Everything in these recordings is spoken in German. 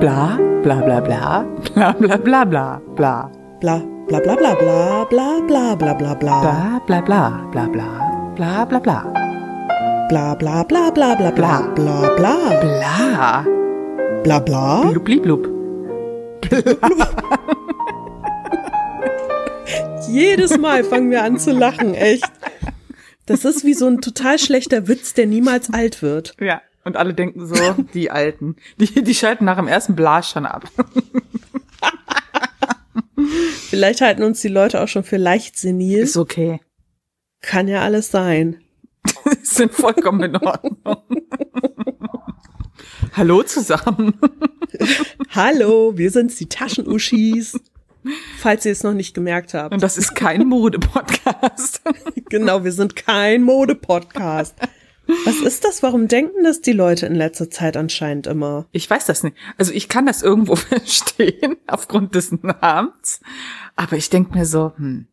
Bla, bla, bla, bla, bla, bla, bla, bla, bla. Bla bla bla bla bla bla bla bla bla bla Bla, bla, bla, bla, bla, bla, bla, bla. bla bla bla bla bla bla bla bla Bla. bla bla Blub, blub, blub. Jedes Mal fangen wir an zu lachen, echt. Das ist wie so ein total schlechter Witz, der niemals alt wird. Ja. Und alle denken so, die Alten. Die, die schalten nach dem ersten Blas schon ab. Vielleicht halten uns die Leute auch schon für leicht senil. Ist okay. Kann ja alles sein. Sind vollkommen in Ordnung. Hallo zusammen. Hallo, wir sind's, die Taschenuschis. Falls ihr es noch nicht gemerkt habt. Und das ist kein Mode-Podcast. Genau, wir sind kein Mode-Podcast. Was ist das? Warum denken das die Leute in letzter Zeit anscheinend immer? Ich weiß das nicht. Also ich kann das irgendwo verstehen, aufgrund des Namens. Aber ich denk mir so, hm.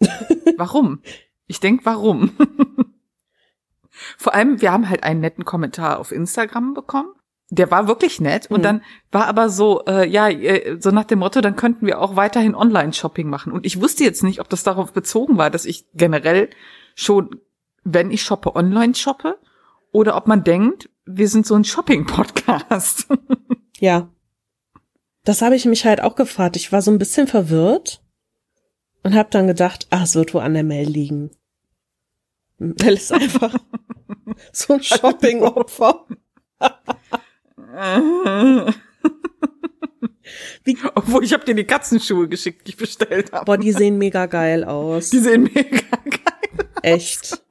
Warum? Ich denk, warum? Vor allem, wir haben halt einen netten Kommentar auf Instagram bekommen. Der war wirklich nett und Mhm. dann war aber so, äh, ja, äh, so nach dem Motto, dann könnten wir auch weiterhin Online-Shopping machen. Und ich wusste jetzt nicht, ob das darauf bezogen war, dass ich generell schon, wenn ich shoppe, online shoppe oder ob man denkt, wir sind so ein Shopping-Podcast. Ja. Das habe ich mich halt auch gefragt. Ich war so ein bisschen verwirrt und habe dann gedacht, ach, es wird wo an der Mail liegen. Weil es einfach so ein Shopping-Opfer. Wie, Obwohl, ich habe dir die Katzenschuhe geschickt, die ich bestellt habe. boah, die sehen mega geil aus. Die sehen mega geil. Echt.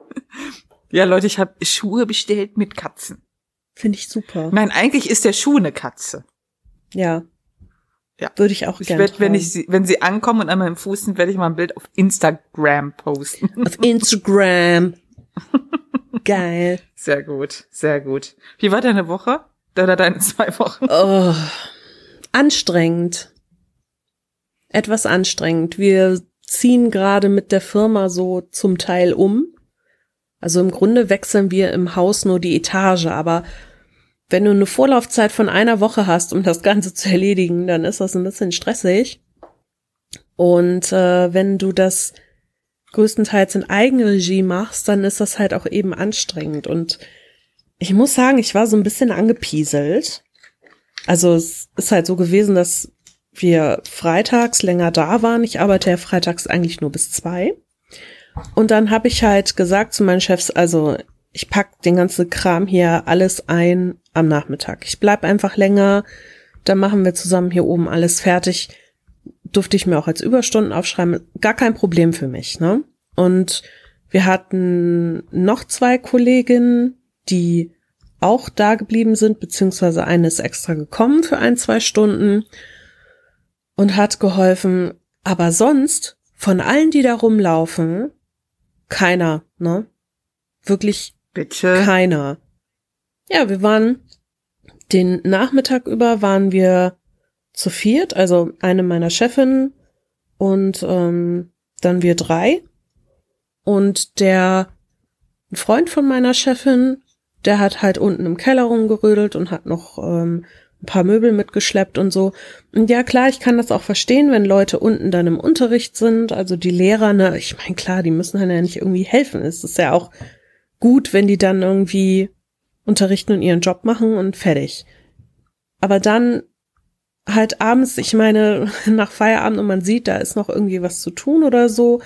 Ja, Leute, ich habe Schuhe bestellt mit Katzen. Finde ich super. Nein, eigentlich ist der Schuh eine Katze. Ja. Ja. Würde ich auch Ich gerne. werde, wenn ich sie, wenn sie ankommen und an meinem Fuß sind, werde ich mal ein Bild auf Instagram posten. Auf Instagram. Geil. Sehr gut, sehr gut. Wie war deine Woche? Oder deine zwei Wochen? Oh, anstrengend. Etwas anstrengend. Wir ziehen gerade mit der Firma so zum Teil um. Also im Grunde wechseln wir im Haus nur die Etage, aber wenn du eine Vorlaufzeit von einer Woche hast, um das Ganze zu erledigen, dann ist das ein bisschen stressig. Und äh, wenn du das größtenteils in Eigenregie machst, dann ist das halt auch eben anstrengend. Und ich muss sagen, ich war so ein bisschen angepieselt. Also es ist halt so gewesen, dass wir freitags länger da waren. Ich arbeite ja freitags eigentlich nur bis zwei. Und dann habe ich halt gesagt zu meinen Chefs, also ich pack den ganzen Kram hier alles ein am Nachmittag. Ich bleib einfach länger, dann machen wir zusammen hier oben alles fertig. Durfte ich mir auch als Überstunden aufschreiben. Gar kein Problem für mich, ne? Und wir hatten noch zwei Kolleginnen, die auch da geblieben sind, beziehungsweise eine ist extra gekommen für ein, zwei Stunden und hat geholfen. Aber sonst, von allen, die da rumlaufen, keiner, ne? Wirklich Bitte. keiner. Ja, wir waren den Nachmittag über waren wir zu viert, also eine meiner Chefinnen und ähm, dann wir drei. Und der Freund von meiner Chefin, der hat halt unten im Keller rumgerödelt und hat noch ähm, ein paar Möbel mitgeschleppt und so. Und ja, klar, ich kann das auch verstehen, wenn Leute unten dann im Unterricht sind, also die Lehrer, ne, ich meine, klar, die müssen halt ja nicht irgendwie helfen. Es ist ja auch gut, wenn die dann irgendwie unterrichten und ihren Job machen und fertig. Aber dann halt abends, ich meine, nach Feierabend und man sieht, da ist noch irgendwie was zu tun oder so,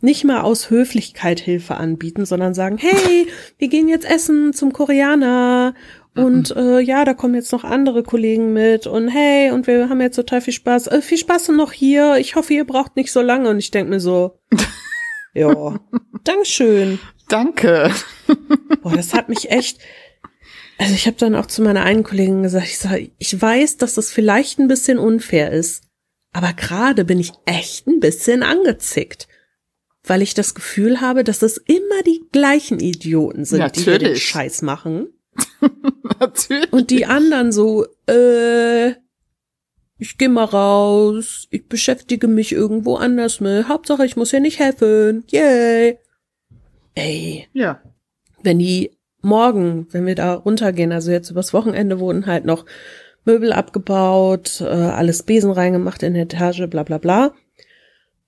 nicht mal aus Höflichkeit Hilfe anbieten, sondern sagen, hey, wir gehen jetzt essen zum Koreaner und äh, ja, da kommen jetzt noch andere Kollegen mit und hey, und wir haben jetzt total viel Spaß. Äh, viel Spaß noch hier. Ich hoffe, ihr braucht nicht so lange. Und ich denk mir so, ja, Dankeschön. Danke. Boah, das hat mich echt. Also ich habe dann auch zu meiner einen Kollegin gesagt, ich sag, ich weiß, dass das vielleicht ein bisschen unfair ist, aber gerade bin ich echt ein bisschen angezickt, weil ich das Gefühl habe, dass es immer die gleichen Idioten sind, die hier den Natürlich. Scheiß machen. Natürlich. Und die anderen so, äh, ich gehe mal raus, ich beschäftige mich irgendwo anders mit. Hauptsache, ich muss hier nicht helfen. Yay. Ey, Ja. wenn die morgen, wenn wir da runtergehen, also jetzt übers Wochenende wurden halt noch Möbel abgebaut, äh, alles Besen reingemacht in die Etage, bla bla bla.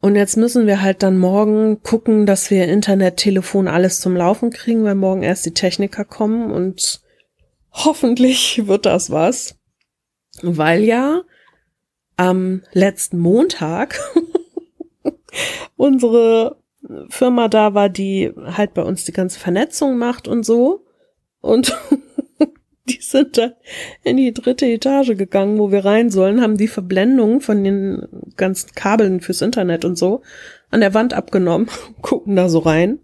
Und jetzt müssen wir halt dann morgen gucken, dass wir Internet, Telefon, alles zum Laufen kriegen, weil morgen erst die Techniker kommen und hoffentlich wird das was. Weil ja am letzten Montag unsere Firma da war, die halt bei uns die ganze Vernetzung macht und so. Und die sind dann in die dritte Etage gegangen, wo wir rein sollen, haben die Verblendung von den ganzen Kabeln fürs Internet und so an der Wand abgenommen, gucken da so rein.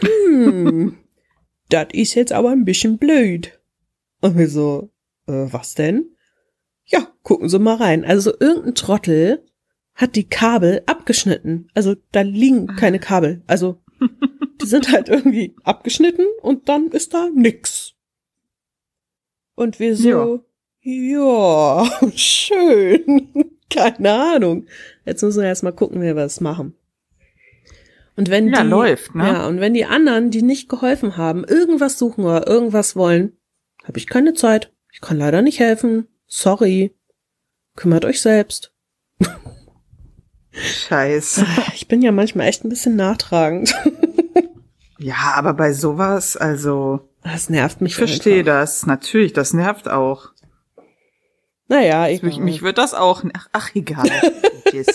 Hm, das ist jetzt aber ein bisschen blöd. Und wir so, äh, was denn? Ja, gucken Sie mal rein. Also irgendein Trottel hat die Kabel abgeschnitten. Also da liegen keine Kabel. Also die sind halt irgendwie abgeschnitten und dann ist da nix. Und wir so, ja, ja schön. Keine Ahnung. Jetzt müssen wir erstmal gucken, wie wir es machen. Und wenn ja, die, läuft, ne? ja, und wenn die anderen, die nicht geholfen haben, irgendwas suchen oder irgendwas wollen, habe ich keine Zeit. Ich kann leider nicht helfen. Sorry. Kümmert euch selbst. Scheiße. Ich bin ja manchmal echt ein bisschen nachtragend. Ja, aber bei sowas, also. Das nervt mich. Ich verstehe das. Natürlich, das nervt auch. Naja, ich. Mich, mich wird das auch. Ach, ach egal.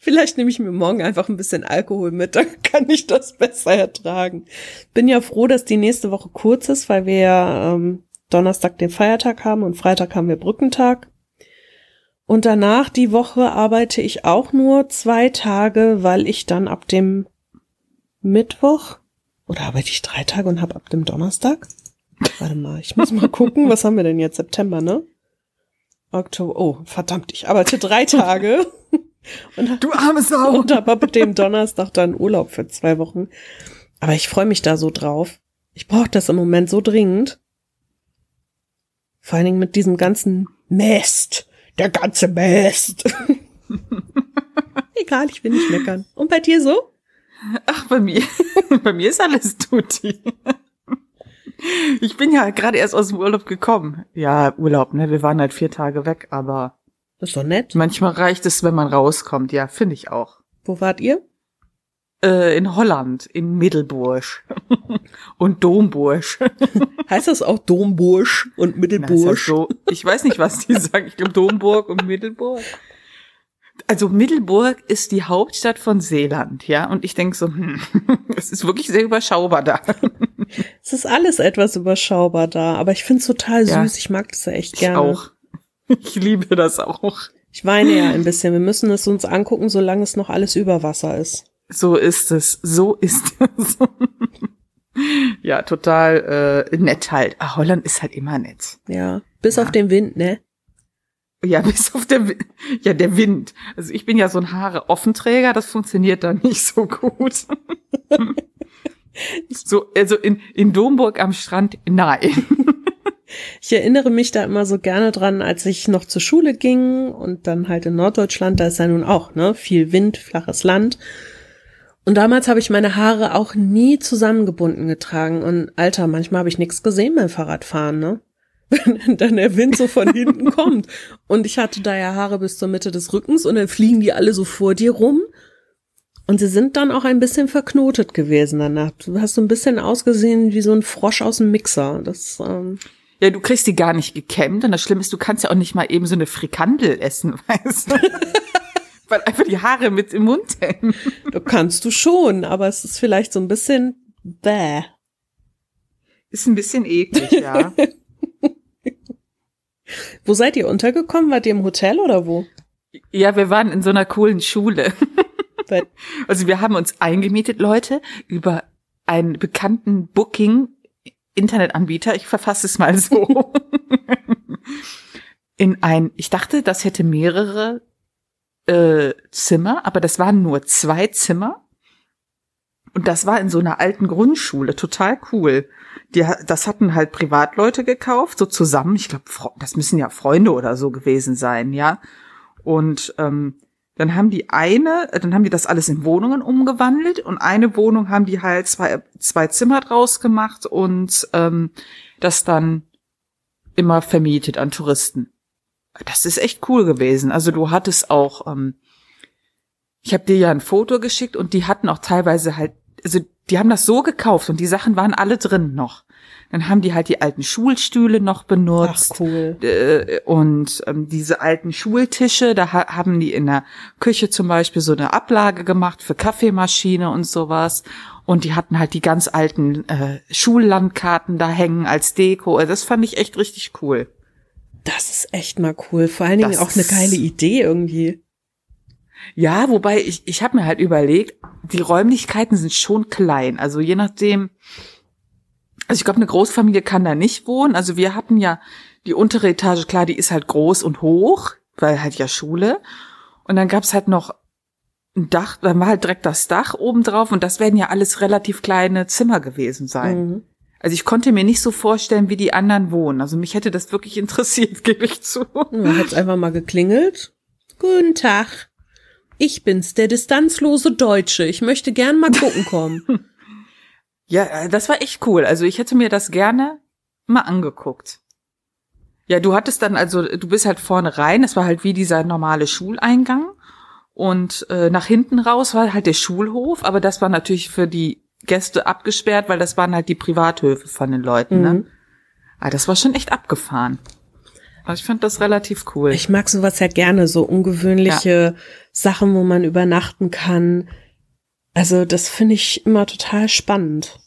Vielleicht nehme ich mir morgen einfach ein bisschen Alkohol mit, dann kann ich das besser ertragen. Bin ja froh, dass die nächste Woche kurz ist, weil wir ähm, Donnerstag den Feiertag haben und Freitag haben wir Brückentag. Und danach die Woche arbeite ich auch nur zwei Tage, weil ich dann ab dem Mittwoch oder arbeite ich drei Tage und habe ab dem Donnerstag? Warte mal, ich muss mal gucken, was haben wir denn jetzt? September, ne? Oktober. Oh, verdammt, ich arbeite drei Tage. Und, Du arme Sau. und habe ab dem Donnerstag dann Urlaub für zwei Wochen. Aber ich freue mich da so drauf. Ich brauche das im Moment so dringend. Vor allen Dingen mit diesem ganzen Mist. Der ganze Mist. Egal, ich will nicht meckern. Und bei dir so? Ach, bei mir, bei mir ist alles tutti. Ich bin ja gerade erst aus dem Urlaub gekommen. Ja, Urlaub, ne? Wir waren halt vier Tage weg, aber Das ist doch nett. manchmal reicht es, wenn man rauskommt. Ja, finde ich auch. Wo wart ihr? Äh, in Holland, in Middelburg und Domburg. Heißt das auch Domburg und Na, ist ja Mittelburg? so, ich weiß nicht, was die sagen. Ich glaube Domburg und Middelburg. Also Middelburg ist die Hauptstadt von Seeland, ja. Und ich denke so, hm, es ist wirklich sehr überschaubar da. Es ist alles etwas überschaubar da, aber ich finde es total Ja. süß. Ich mag das ja echt Ich gerne. auch. Ich liebe das auch. Ich weine ja ein bisschen. Wir müssen es uns angucken, solange es noch alles über Wasser ist. So ist es. So ist es. ja, total äh, nett halt. Ah, Holland ist halt immer nett. Ja. Bis Ja. auf den Wind, ne? Ja, bis auf der, ja, der Wind. Also ich bin ja so ein Haare-Offenträger, das funktioniert dann nicht so gut. so, also in, in Domburg am Strand, nein. Ich erinnere mich da immer so gerne dran, als ich noch zur Schule ging und dann halt in Norddeutschland, da ist ja nun auch, ne, viel Wind, flaches Land. Und damals habe ich meine Haare auch nie zusammengebunden getragen. Und Alter, manchmal habe ich nichts gesehen beim Fahrradfahren, ne? Wenn dann der Wind so von hinten kommt. Und ich hatte da ja Haare bis zur Mitte des Rückens und dann fliegen die alle so vor dir rum. Und sie sind dann auch ein bisschen verknotet gewesen danach. Du hast so ein bisschen ausgesehen wie so ein Frosch aus dem Mixer. Das, ähm, Ja, du kriegst die gar nicht gekämmt und das Schlimme ist, du kannst ja auch nicht mal eben so eine Frikandel essen, weißt du? Weil einfach die Haare mit im Mund hängen. Du kannst du schon, aber es ist vielleicht so ein bisschen bäh. Ist ein bisschen eklig, ja. Wo seid ihr untergekommen? Wart ihr im Hotel oder wo? Ja, wir waren in so einer coolen Schule. Also wir haben uns eingemietet, Leute, über einen bekannten Booking-Internetanbieter. Ich verfasse es mal so. in ein, ich dachte, das hätte mehrere äh, Zimmer, aber das waren nur zwei Zimmer. Und das war in so einer alten Grundschule, total cool. Die, das hatten halt Privatleute gekauft, so zusammen. Ich glaube, das müssen ja Freunde oder so gewesen sein, ja. Und ähm, dann haben die eine, dann haben die das alles in Wohnungen umgewandelt und eine Wohnung haben die halt zwei, zwei Zimmer draus gemacht und ähm, das dann immer vermietet an Touristen. Das ist echt cool gewesen. Also du hattest auch, ähm, ich habe dir ja ein Foto geschickt und die hatten auch teilweise halt, also die haben das so gekauft und die Sachen waren alle drin noch. Dann haben die halt die alten Schulstühle noch benutzt. Ach, cool. Äh, und ähm, diese alten Schultische, da ha haben die in der Küche zum Beispiel so eine Ablage gemacht für Kaffeemaschine und sowas. Und die hatten halt die ganz alten äh, Schullandkarten da hängen als Deko. Also das fand ich echt richtig cool. Das ist echt mal cool. Vor allen Dingen Das auch eine geile Idee irgendwie. Ja, wobei ich, ich habe mir halt überlegt, die Räumlichkeiten sind schon klein. Also je nachdem, also ich glaube, eine Großfamilie kann da nicht wohnen. Also wir hatten ja die untere Etage, klar, die ist halt groß und hoch, weil halt ja Schule. Und dann gab's halt noch ein Dach, dann war halt direkt das Dach oben drauf und das werden ja alles relativ kleine Zimmer gewesen sein. Mhm. Also ich konnte mir nicht so vorstellen, wie die anderen wohnen. Also mich hätte das wirklich interessiert, gebe ich zu. Man hat's einfach mal geklingelt. Guten Tag. Ich bin's, der distanzlose Deutsche. Ich möchte gern mal gucken kommen. Ja, äh, das war echt cool. Also ich hätte mir das gerne mal angeguckt. Ja, du hattest dann also, du bist halt vorne rein, es war halt wie dieser normale Schuleingang und äh, nach hinten raus war halt der Schulhof, aber das war natürlich für die Gäste abgesperrt, weil das waren halt die Privathöfe von den Leuten. Ne? Mhm. Aber das war schon echt abgefahren. Also ich fand das relativ cool. Ich mag sowas ja gerne, so ungewöhnliche Sachen, wo man übernachten kann. Also das finde ich immer total spannend.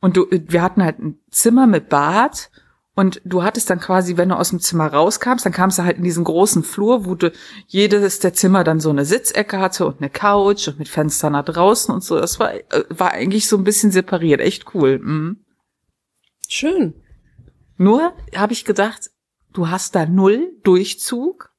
Und du, wir hatten halt ein Zimmer mit Bad und du hattest dann quasi, wenn du aus dem Zimmer rauskamst, dann kamst du halt in diesen großen Flur, wo du jedes der Zimmer dann so eine Sitzecke hatte und eine Couch und mit Fenstern nach draußen und so. Das war, äh, war eigentlich so ein bisschen separiert. Echt cool. Mhm. Schön. Nur habe ich gedacht, du hast da null Durchzug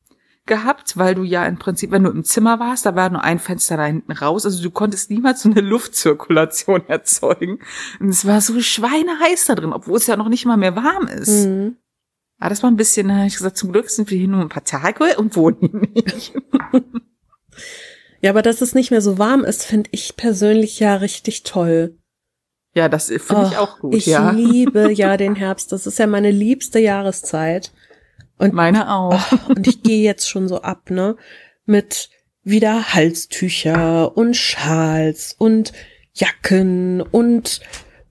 gehabt, weil du ja im Prinzip, wenn du im Zimmer warst, da war nur ein Fenster da hinten raus, also du konntest niemals so eine Luftzirkulation erzeugen. Und es war so schweineheiß da drin, obwohl es ja noch nicht mal mehr warm ist. Mhm. Aber das war ein bisschen, da habe ich gesagt, zum Glück sind wir hier nur ein paar Tage und wohnen hier nicht. Ja, aber dass es nicht mehr so warm ist, finde ich persönlich ja richtig toll. Ja, das finde ich auch gut, ich ja. liebe ja den Herbst. Das ist ja meine liebste Jahreszeit. Und Meine auch. Oh, und ich gehe jetzt schon so ab, ne? Mit wieder Halstücher und Schals und Jacken und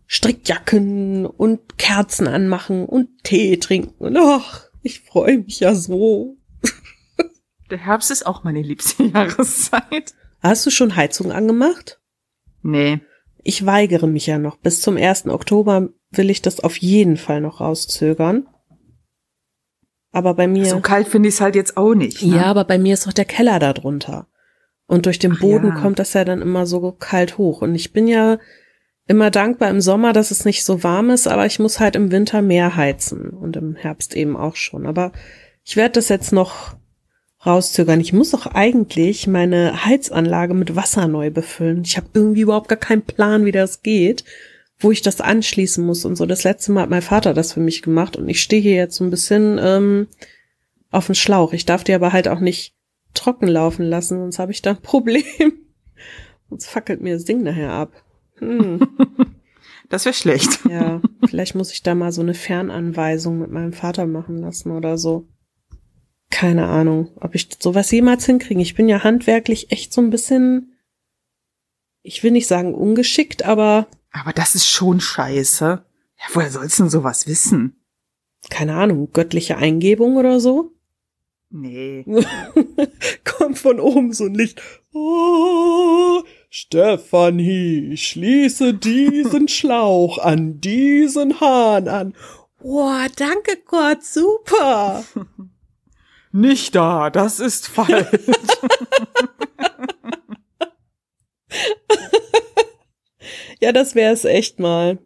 Strickjacken und Kerzen anmachen und Tee trinken. Und ach, ich freue mich ja so. Der Herbst ist auch meine liebste Jahreszeit. Hast du schon Heizung angemacht? Nee. Ich weigere mich ja noch. Bis zum 1. Oktober will ich das auf jeden Fall noch rauszögern. Aber bei mir. So kalt finde ich es halt jetzt auch nicht. Ne? Ja, aber bei mir ist doch der Keller da drunter. Und durch den Ach Boden ja. kommt das ja dann immer so kalt hoch. Und ich bin ja immer dankbar im Sommer, dass es nicht so warm ist, aber ich muss halt im Winter mehr heizen und im Herbst eben auch schon. Aber ich werde das jetzt noch rauszögern. Ich muss doch eigentlich meine Heizanlage mit Wasser neu befüllen. Ich habe irgendwie überhaupt gar keinen Plan, wie das geht, wo ich das anschließen muss und so. Das letzte Mal hat mein Vater das für mich gemacht und ich stehe hier jetzt so ein bisschen ähm, auf dem Schlauch. Ich darf die aber halt auch nicht trocken laufen lassen, sonst habe ich da ein Problem. sonst fackelt mir das Ding nachher ab. Hm. Das wäre schlecht. Ja, vielleicht muss ich da mal so eine Fernanweisung mit meinem Vater machen lassen oder so. Keine Ahnung, ob ich sowas jemals hinkriege. Ich bin ja handwerklich echt so ein bisschen, ich will nicht sagen ungeschickt, aber Aber das ist schon scheiße. Ja, woher sollst du denn sowas wissen? keine Ahnung, göttliche Eingebung oder so. Nee. Kommt von oben so ein Licht. Oh, Stefanie, schließe diesen Schlauch an diesen Hahn an. Boah, danke Gott, super. Nicht da, das ist falsch. Ja, das wäre es echt mal.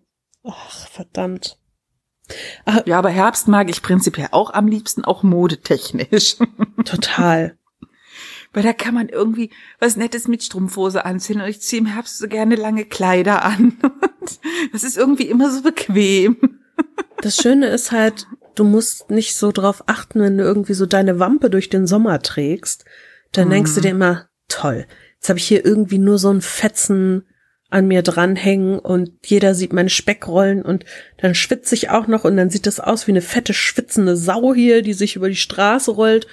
Ach, verdammt. ja, aber Herbst mag ich prinzipiell auch am liebsten, auch modetechnisch. Total. Weil da kann man irgendwie was Nettes mit Strumpfhose anziehen und ich ziehe im Herbst so gerne lange Kleider an. Und das ist irgendwie immer so bequem. Das Schöne ist halt, du musst nicht so drauf achten, wenn du irgendwie so deine Wampe durch den Sommer trägst. Dann denkst du dir immer, toll, jetzt habe ich hier irgendwie nur so einen fetzen an mir dranhängen und jeder sieht meine Speckrollen und dann schwitze ich auch noch und dann sieht das aus wie eine fette schwitzende Sau hier, die sich über die Straße rollt.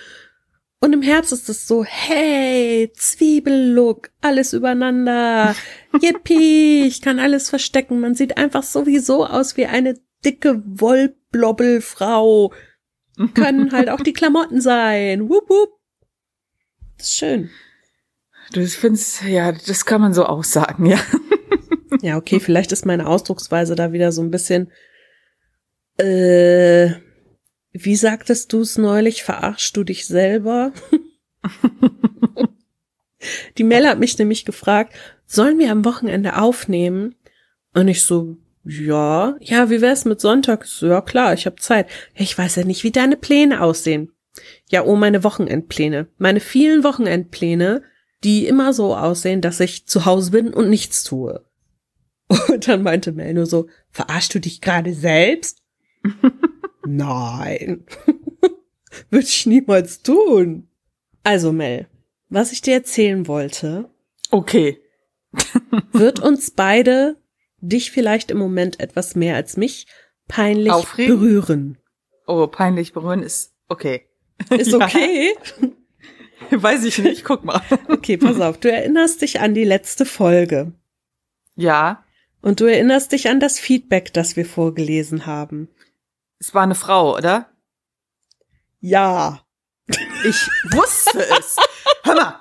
Und im Herz ist es so, hey, Zwiebellook, alles übereinander. Yippie, ich kann alles verstecken. Man sieht einfach sowieso aus wie eine dicke Wollblobbelfrau. Können halt auch die Klamotten sein. Wupp, wupp. Das ist schön. Du findest, ja, das kann man so auch sagen, ja. Ja, okay, vielleicht ist meine Ausdrucksweise da wieder so ein bisschen, äh, wie sagtest du es neulich? Verarschst du dich selber? Die Mel hat mich nämlich gefragt, sollen wir am Wochenende aufnehmen? Und ich so, ja, ja, wie wär's mit Sonntag? So, ja klar, ich habe Zeit. Ich weiß ja nicht, wie deine Pläne aussehen. Ja, oh, meine Wochenendpläne. Meine vielen Wochenendpläne, die immer so aussehen, dass ich zu Hause bin und nichts tue. Und dann meinte Mel nur so, verarschst du dich gerade selbst? Nein. Würde ich niemals tun. Also Mel, was ich dir erzählen wollte. Okay. wird uns beide, dich vielleicht im Moment etwas mehr als mich, peinlich Aufregen? berühren. Oh, peinlich berühren ist okay. Ist okay? Weiß ich nicht, guck mal. Okay, pass auf, du erinnerst dich an die letzte Folge. Ja. Und du erinnerst dich an das Feedback, das wir vorgelesen haben. Es war eine Frau, oder? Ja. Ich wusste es. Hör mal.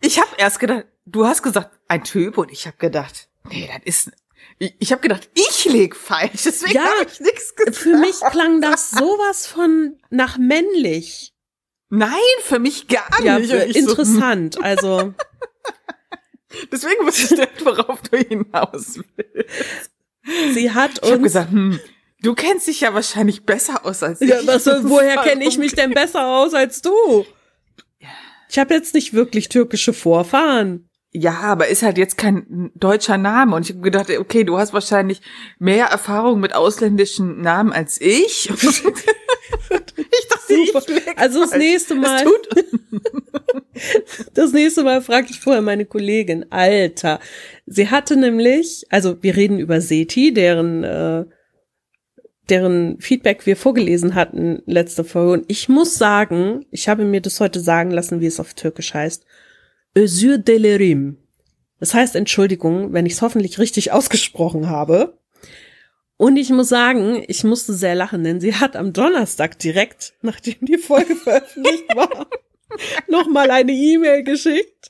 Ich habe erst gedacht, du hast gesagt, ein Typ und ich habe gedacht, nee, das ist ich, ich habe gedacht, ich leg falsch, deswegen ja, habe ich nichts gesagt. Für mich klang das sowas von nach männlich. Nein, für mich gar ja, nicht. Ja, interessant. So, also deswegen wusste ich nicht, worauf du hinaus willst. Sie hat uns. Ich habe gesagt, hm, du kennst dich ja wahrscheinlich besser aus als ich. Ja, was, woher kenne ich mich denn besser aus als du? Ich habe jetzt nicht wirklich türkische Vorfahren. Ja, aber ist halt jetzt kein deutscher Name. Und ich habe gedacht, okay, du hast wahrscheinlich mehr Erfahrung mit ausländischen Namen als ich. ich Super. Also das nächste Mal. Das, das nächste Mal frage ich vorher meine Kollegin. Alter. Sie hatte nämlich, also wir reden über Seti, deren äh, deren Feedback wir vorgelesen hatten letzte Folge. Und ich muss sagen, ich habe mir das heute sagen lassen, wie es auf Türkisch heißt. Özür dilerim. Das heißt Entschuldigung, wenn ich es hoffentlich richtig ausgesprochen habe. Und ich muss sagen, ich musste sehr lachen, denn sie hat am Donnerstag direkt, nachdem die Folge veröffentlicht war, nochmal eine E-Mail geschickt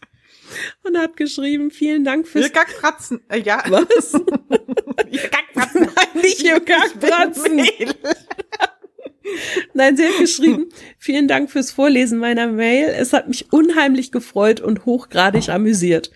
und hat geschrieben, vielen Dank fürs... Ihr Kackpratzen. Äh, ja. Was? ihr Kackpratzen. Nein, nicht ihr Kackpratzen. Nein, sie hat geschrieben, vielen Dank fürs Vorlesen meiner Mail. Es hat mich unheimlich gefreut und hochgradig amüsiert.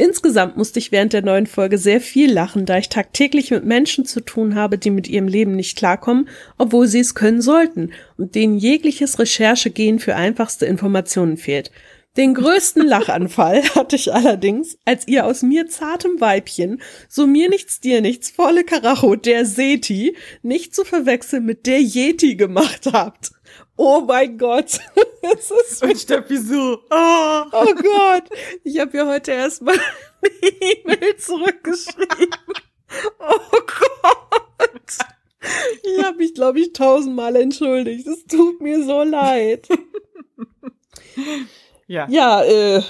Insgesamt musste ich während der neuen Folge sehr viel lachen, da ich tagtäglich mit Menschen zu tun habe, die mit ihrem Leben nicht klarkommen, obwohl sie es können sollten und denen jegliches Recherchegehen für einfachste Informationen fehlt. Den größten Lachanfall hatte ich allerdings, als ihr aus mir zartem Weibchen, so mir nichts, dir nichts, volle Karacho, der Seti, nicht zu verwechseln mit der Yeti gemacht habt. Oh mein Gott. Das ist Und Steffi so. Oh, oh Gott. Ich habe ja heute erstmal eine E-Mail zurückgeschrieben. Oh Gott. Ich habe mich, glaube ich, tausendmal entschuldigt. Es tut mir so leid. Ja. Ja, äh,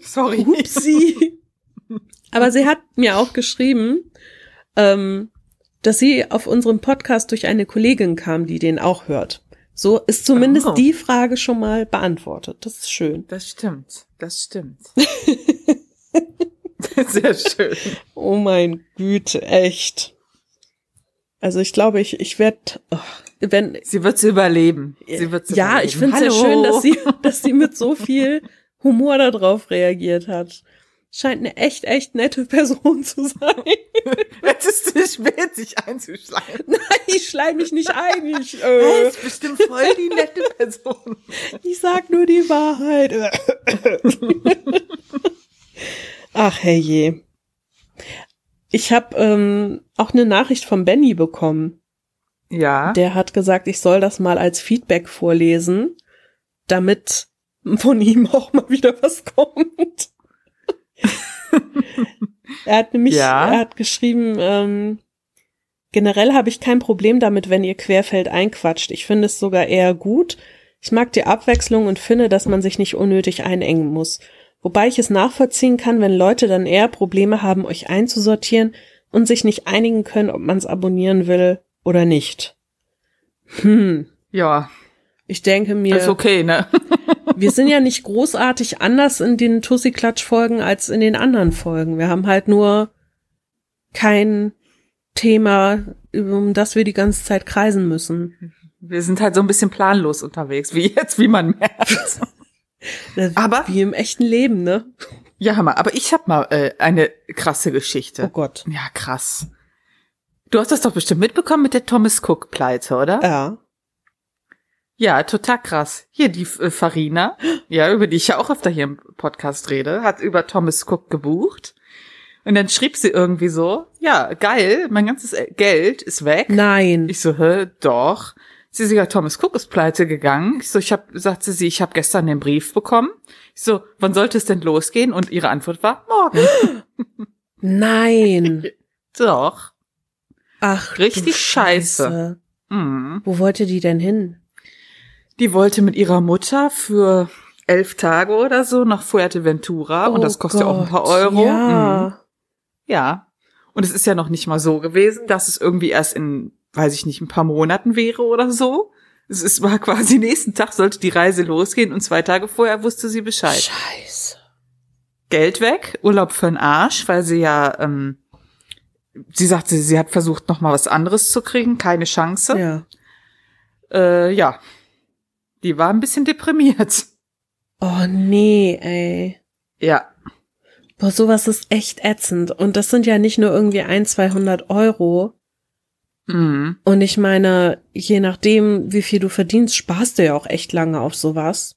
sorry. Upsi. Aber sie hat mir auch geschrieben, ähm, dass sie auf unserem Podcast durch eine Kollegin kam, die den auch hört. So ist zumindest oh. die Frage schon mal beantwortet. Das ist schön. Das stimmt. Das stimmt. Sehr schön. Oh mein Güte, echt. Also ich glaube, ich, ich werde, oh, wenn sie wird sie überleben. Sie wird ja, überleben. ich finde es sehr schön, dass sie, dass sie mit so viel Humor darauf reagiert hat. Scheint eine echt, echt nette Person zu sein. Es ist nicht spät, sich einzuschleimen. Nein, ich schleim mich nicht ein. Ich, äh, das ist bestimmt voll die nette Person. Ich sag nur die Wahrheit. Ach, herrje. Ich habe ähm, auch eine Nachricht von Benny bekommen. Ja. Der hat gesagt, ich soll das mal als Feedback vorlesen, damit von ihm auch mal wieder was kommt. er hat nämlich, Ja. er hat geschrieben, ähm, generell habe ich kein Problem damit, wenn ihr querfeld einquatscht. Ich finde es sogar eher gut. Ich mag die Abwechslung und finde, dass man sich nicht unnötig einengen muss. Wobei ich es nachvollziehen kann, wenn Leute dann eher Probleme haben, euch einzusortieren und sich nicht einigen können, ob man es abonnieren will oder nicht. Hm. Ja, Ich denke mir, ist okay, ne? wir sind ja nicht großartig anders in den Tussi-Klatsch-Folgen als in den anderen Folgen. Wir haben halt nur kein Thema, um das wir die ganze Zeit kreisen müssen. Wir sind halt so ein bisschen planlos unterwegs, wie jetzt, wie man merkt. Aber- wie im echten Leben, ne? Ja, Hammer. Aber ich habe mal äh, eine krasse Geschichte. Oh Gott. Ja, krass. Du hast das doch bestimmt mitbekommen mit der Thomas Cook Pleite, oder? Ja. Ja, total krass. Hier die äh, Farina, ja, über die ich ja auch öfter hier im Podcast rede, hat über Thomas Cook gebucht. Und dann schrieb sie irgendwie so, ja, geil, mein ganzes äh, Geld ist weg. Nein. Ich so, hä, doch. Sie ja, Thomas Cook ist pleite gegangen. Ich so, ich habe, sagte sie, ich habe gestern den Brief bekommen. Ich so, wann sollte es denn losgehen? Und ihre Antwort war, morgen. Nein. Doch. Ach, Richtig du scheiße. Mhm. Wo wollte die denn hin? Die wollte mit ihrer Mutter für elf Tage oder so nach Fuerteventura und das kostet ja auch ein paar Oh Gott, Euro. Mhm. Ja. Ja. Und es ist ja noch nicht mal so gewesen, dass es irgendwie erst in, weiß ich nicht, ein paar Monaten wäre oder so. Es ist, war quasi nächsten Tag sollte die Reise losgehen und zwei Tage vorher wusste sie Bescheid. Scheiße. Geld weg, Urlaub für den Arsch, weil sie ja, ähm, sie sagte, sie hat versucht, noch mal was anderes zu kriegen, keine Chance. Ja. Äh, ja. Die war ein bisschen deprimiert. Oh nee, ey. Ja. Boah, sowas ist echt ätzend. Und das sind ja nicht nur irgendwie ein, 200 Euro. Mhm. Und ich meine, je nachdem, wie viel du verdienst, sparst du ja auch echt lange auf sowas.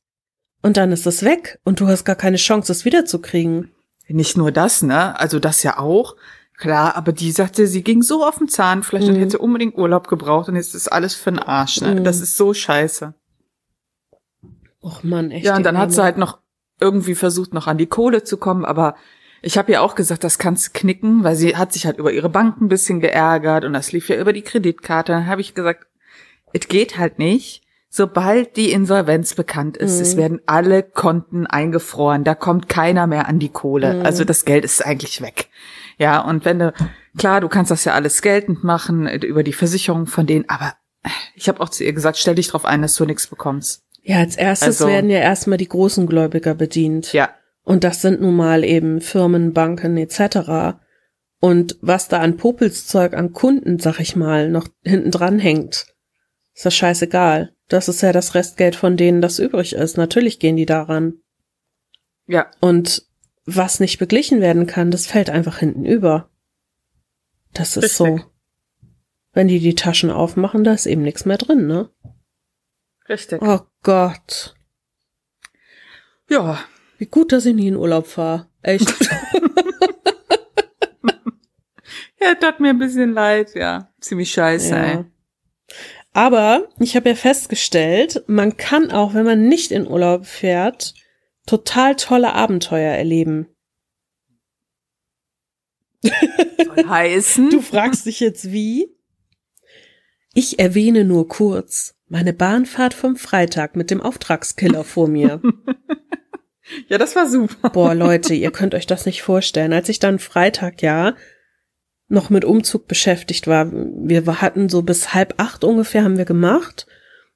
Und dann ist es weg und du hast gar keine Chance, es wiederzukriegen. Nicht nur das, ne? Also das ja auch. Klar, aber die sagte, sie ging so auf den Zahnfleisch und Mhm. hätte unbedingt Urlaub gebraucht und jetzt ist alles für den Arsch, ne? Mhm. Das ist so scheiße. Och man, echt. Ja, und dann hat sie halt noch irgendwie versucht, noch an die Kohle zu kommen, aber ich habe ja auch gesagt, das kannst knicken, weil sie hat sich halt über ihre Bank ein bisschen geärgert und das lief ja über die Kreditkarte. Dann habe ich gesagt, es geht halt nicht. Sobald die Insolvenz bekannt ist, Mhm. es werden alle Konten eingefroren, da kommt keiner mehr an die Kohle. Mhm. Also das Geld ist eigentlich weg. Ja, und wenn du, klar, du kannst das ja alles geltend machen äh, über die Versicherung von denen, aber ich habe auch zu ihr gesagt, stell dich drauf ein, dass du nichts bekommst. Ja, als erstes Also- werden ja erstmal die großen Gläubiger bedient. Ja, Und das sind nun mal eben Firmen, Banken etc. Und was da an Popelszeug an Kunden, sag ich mal, noch hinten dran hängt, ist das scheißegal. Das ist ja das Restgeld von denen, das übrig ist. Natürlich gehen die daran. ja, Und was nicht beglichen werden kann, das fällt einfach hinten über. Das ist so. Richtig. Wenn die die Taschen aufmachen, da ist eben nichts mehr drin, ne? Richtig. Oh Gott. Ja, Wie gut, dass ich nie in Urlaub fahre. Echt. ja, tat mir ein bisschen leid, ja. Ziemlich scheiße, Ja. ey. Aber ich habe ja festgestellt, man kann auch, wenn man nicht in Urlaub fährt, total tolle Abenteuer erleben. Soll heißen. Du fragst dich jetzt wie? Ich erwähne nur kurz meine Bahnfahrt vom Freitag mit dem Auftragskiller vor mir. ja, das war super. Boah, Leute, ihr könnt euch das nicht vorstellen. Als ich dann Freitag ja noch mit Umzug beschäftigt war, wir hatten so bis halb acht ungefähr haben wir gemacht.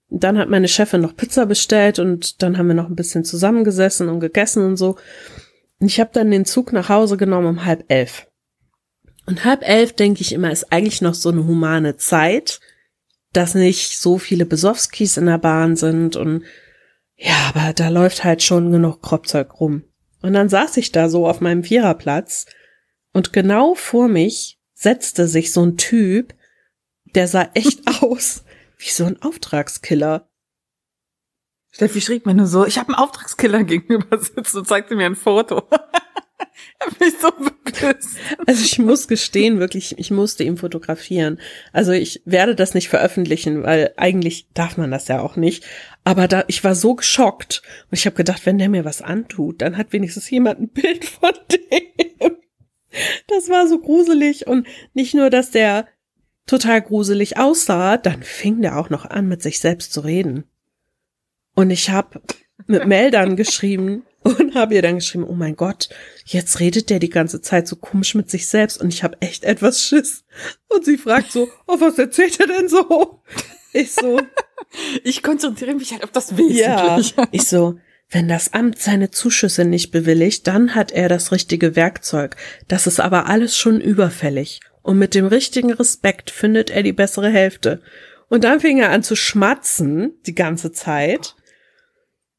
Dann hat meine Chefin noch Pizza bestellt und dann haben wir noch ein bisschen zusammengesessen und gegessen und so. Und ich habe dann den Zug nach Hause genommen um halb elf. Und halb elf, denke ich immer, ist eigentlich noch so eine humane Zeit, dass nicht so viele Besowskis in der Bahn sind und ja, aber da läuft halt schon genug Kropfzeug rum. Und dann saß ich da so auf meinem Viererplatz und genau vor mich setzte sich so ein Typ, der sah echt aus wie so ein Auftragskiller. Steffi schrieb mir nur so, ich habe einen Auftragskiller gegenüber sitzen und zeigte mir ein Foto. mich so. Also ich muss gestehen, wirklich, ich musste ihn fotografieren. Also ich werde das nicht veröffentlichen, weil eigentlich darf man das ja auch nicht. Aber da, ich war so geschockt und ich habe gedacht, wenn der mir was antut, dann hat wenigstens jemand ein Bild von dem. Das war so gruselig und nicht nur, dass der total gruselig aussah, dann fing der auch noch an, mit sich selbst zu reden. Und ich habe mit Meldern geschrieben und habe ihr dann geschrieben, oh mein Gott, jetzt redet der die ganze Zeit so komisch mit sich selbst und ich habe echt etwas Schiss. Und sie fragt so, oh, was erzählt er denn so? Ich so, Ich konzentriere mich halt auf das Wesentliche. ja. Ich so, wenn das Amt seine Zuschüsse nicht bewilligt, dann hat er das richtige Werkzeug. Das ist aber alles schon überfällig. Und mit dem richtigen Respekt findet er die bessere Hälfte. Und dann fing er an zu schmatzen, die ganze Zeit.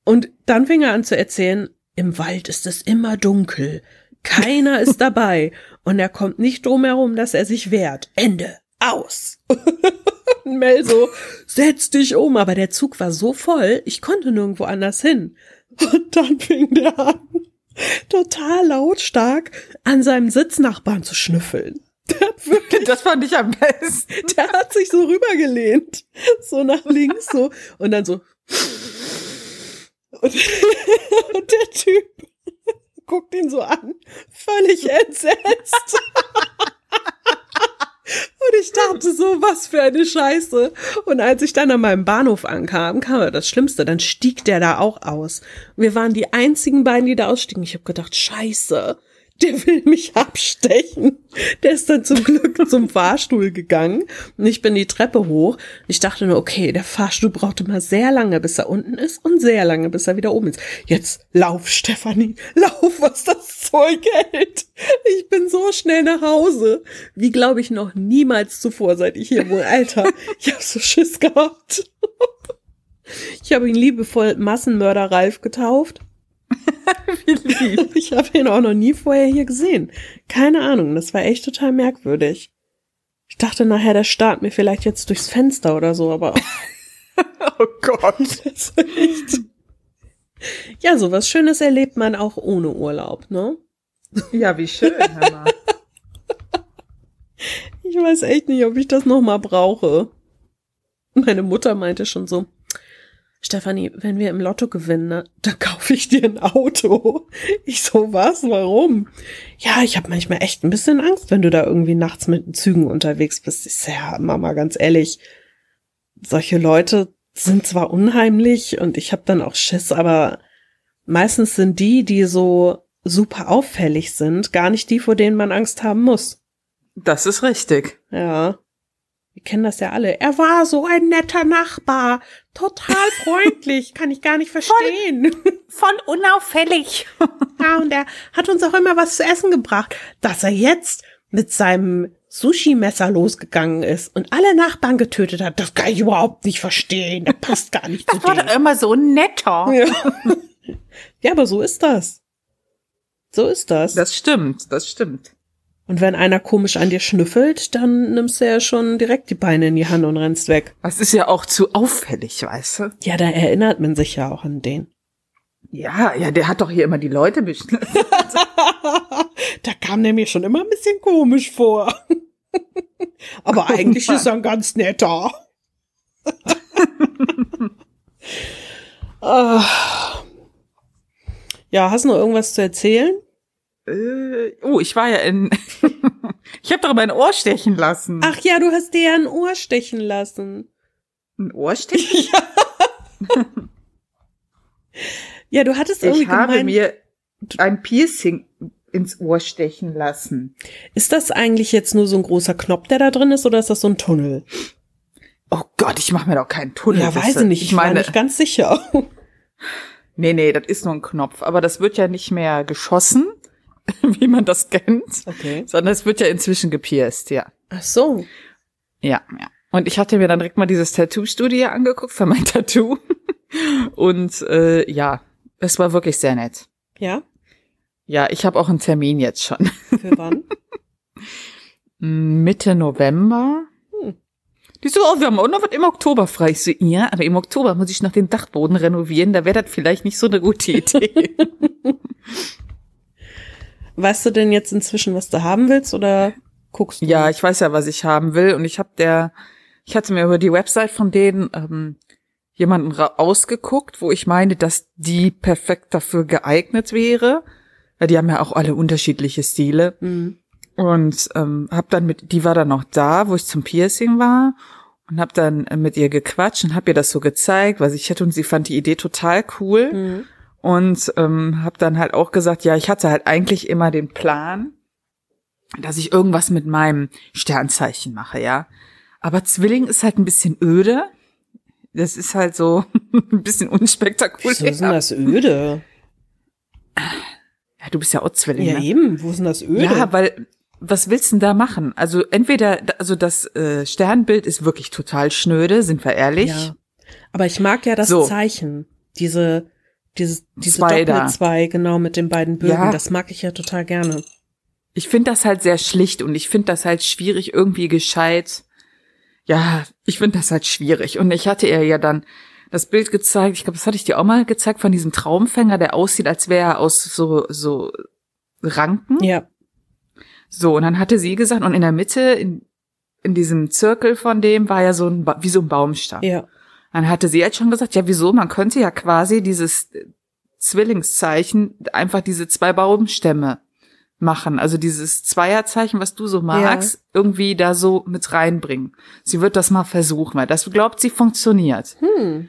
Und dann fing er an zu erzählen, im Wald ist es immer dunkel. Keiner ist dabei. Und er kommt nicht drum herum, dass er sich wehrt. Ende. Aus. Und Mel so, setz dich um. Aber der Zug war so voll, ich konnte nirgendwo anders hin. Und dann fing der an, total lautstark an seinem Sitznachbarn zu schnüffeln. Wirklich, Das fand ich am besten. der hat sich so rübergelehnt. So nach links so. Und dann so. Und, und der Typ guckt ihn so an. Völlig entsetzt. Und ich dachte so, was für eine Scheiße. Und als ich dann an meinem Bahnhof ankam, kam das Schlimmste, dann stieg der da auch aus. Wir waren die einzigen beiden, die da ausstiegen. Ich habe gedacht, scheiße, der will mich abstechen. Der ist dann zum Glück zum Fahrstuhl gegangen und ich bin die Treppe hoch. Ich dachte nur, okay, der Fahrstuhl braucht immer sehr lange, bis er unten ist und sehr lange, bis er wieder oben ist. Jetzt lauf, Stefanie, lauf, was das Zeug hält. Ich bin so schnell nach Hause, wie glaube ich noch niemals zuvor, seit ich hier wohne. Alter, ich habe so Schiss gehabt. Ich habe ihn liebevoll Massenmörder Ralf getauft. Wie lieb. Ich habe ihn auch noch nie vorher hier gesehen. Keine Ahnung, das war echt total merkwürdig. Ich dachte nachher, der starrt mir vielleicht jetzt durchs Fenster oder so, aber Oh Gott. das ist echt. Ja, sowas Schönes erlebt man auch ohne Urlaub, ne? Ja, wie schön, Hammer. Ich weiß echt nicht, ob ich das noch mal brauche. Meine Mutter meinte schon so, Stefanie, wenn wir im Lotto gewinnen, ne, dann kaufe ich dir ein Auto. Ich so, was? Warum? Ja, ich habe manchmal echt ein bisschen Angst, wenn du da irgendwie nachts mit den Zügen unterwegs bist. Ich so, ja, Mama, ganz ehrlich, solche Leute sind zwar unheimlich und ich habe dann auch Schiss, aber meistens sind die, die so super auffällig sind, gar nicht die, vor denen man Angst haben muss. Das ist richtig. Ja. Wir kennen das ja alle. Er war so ein netter Nachbar. Total freundlich. Kann ich gar nicht verstehen. Voll unauffällig. Ja, und er hat uns auch immer was zu essen gebracht. Dass er jetzt mit seinem Sushi-Messer losgegangen ist und alle Nachbarn getötet hat, das kann ich überhaupt nicht verstehen. Das passt gar nicht zu Das war dem. doch immer so netter. Ja. ja, aber so ist das. So ist das. Das stimmt, das stimmt. Und wenn einer komisch an dir schnüffelt, dann nimmst du ja schon direkt die Beine in die Hand und rennst weg. Das ist ja auch zu auffällig, weißt du? Ja, da erinnert man sich ja auch an den. Ja, ja, der hat doch hier immer die Leute beschnitten. da kam der mir schon immer ein bisschen komisch vor. Aber eigentlich ist er ein ganz netter. Ah. ja, hast du noch irgendwas zu erzählen? Äh, oh, ich war ja in. ich habe doch mein Ohr stechen lassen. Ach ja, du hast dir ja ein Ohr stechen lassen. ein Ohr stechen? Ja, du hattest irgendwie Ich habe gemeint, mir ein Piercing ins Ohr stechen lassen. ist das eigentlich jetzt nur so ein großer Knopf, der da drin ist, oder ist das so ein Tunnel? Oh Gott, ich mache mir doch keinen Tunnel. ja, weiß ich nicht. Ich, Ich war meine, nicht ganz sicher. nee, nee, das ist nur ein Knopf. Aber das wird ja nicht mehr geschossen, wie man das kennt, Okay. sondern es wird ja inzwischen gepierst, ja. Ach so. Ja, ja. Und ich hatte mir dann direkt mal dieses Tattoo-Studio angeguckt für mein Tattoo. Und äh, ja, es war wirklich sehr nett. Ja? Ja, ich habe auch einen Termin jetzt schon. Für wann? Mitte November. Hm. Die so, oh, wir haben auch noch was im Oktober frei. Ich so, ja, aber im Oktober muss ich noch den Dachboden renovieren. Da wäre das vielleicht nicht so eine gute Idee. Weißt du denn jetzt inzwischen, was du haben willst oder guckst du? ja, ich weiß ja, was ich haben will. Und ich habe der, ich hatte mir über die Website von denen ähm, jemanden ausgeguckt, wo ich meine, dass die perfekt dafür geeignet wäre. Weil die haben ja auch alle unterschiedliche Stile. Mhm. Und ähm, hab dann mit, die war dann noch da, wo ich zum Piercing war und hab dann mit ihr gequatscht und hab ihr das so gezeigt, was ich hätte und sie fand die Idee total cool. Mhm. Und ähm, hab dann halt auch gesagt, ja, ich hatte halt eigentlich immer den Plan, dass ich irgendwas mit meinem Sternzeichen mache, ja. Aber Zwilling ist halt ein bisschen öde. Das ist halt so ein bisschen unspektakulär. Wieso ist denn das öde? Ja, du bist ja auch Zwilling. Ja, ne? eben. Wo ist denn das öde? Ja, weil was willst du denn da machen? Also entweder, also das äh, Sternbild ist wirklich total schnöde, sind wir ehrlich. Ja. Aber ich mag ja das So. Zeichen. Diese, dieses, diese Zwei. Doppel-Zwei, genau, mit den beiden Bögen. Ja. Das mag ich ja total gerne. Ich finde das halt sehr schlicht und ich finde das halt schwierig, irgendwie gescheit. Ja, ich finde das halt schwierig. Und ich hatte ihr ja dann das Bild gezeigt, ich glaube, das hatte ich dir auch mal gezeigt, von diesem Traumfänger, der aussieht, als wäre er aus so, so Ranken. Ja. So, und dann hatte sie gesagt, und in der Mitte, in, in diesem Zirkel von dem, war ja so ein, wie so ein Baumstamm. Ja. Dann hatte sie jetzt schon gesagt, ja, wieso? Man könnte ja quasi dieses Zwillingszeichen einfach diese zwei Baumstämme machen. Also dieses Zweierzeichen, was du so magst, irgendwie da so mit reinbringen. Sie wird das mal versuchen, weil das glaubt sie funktioniert. Hm.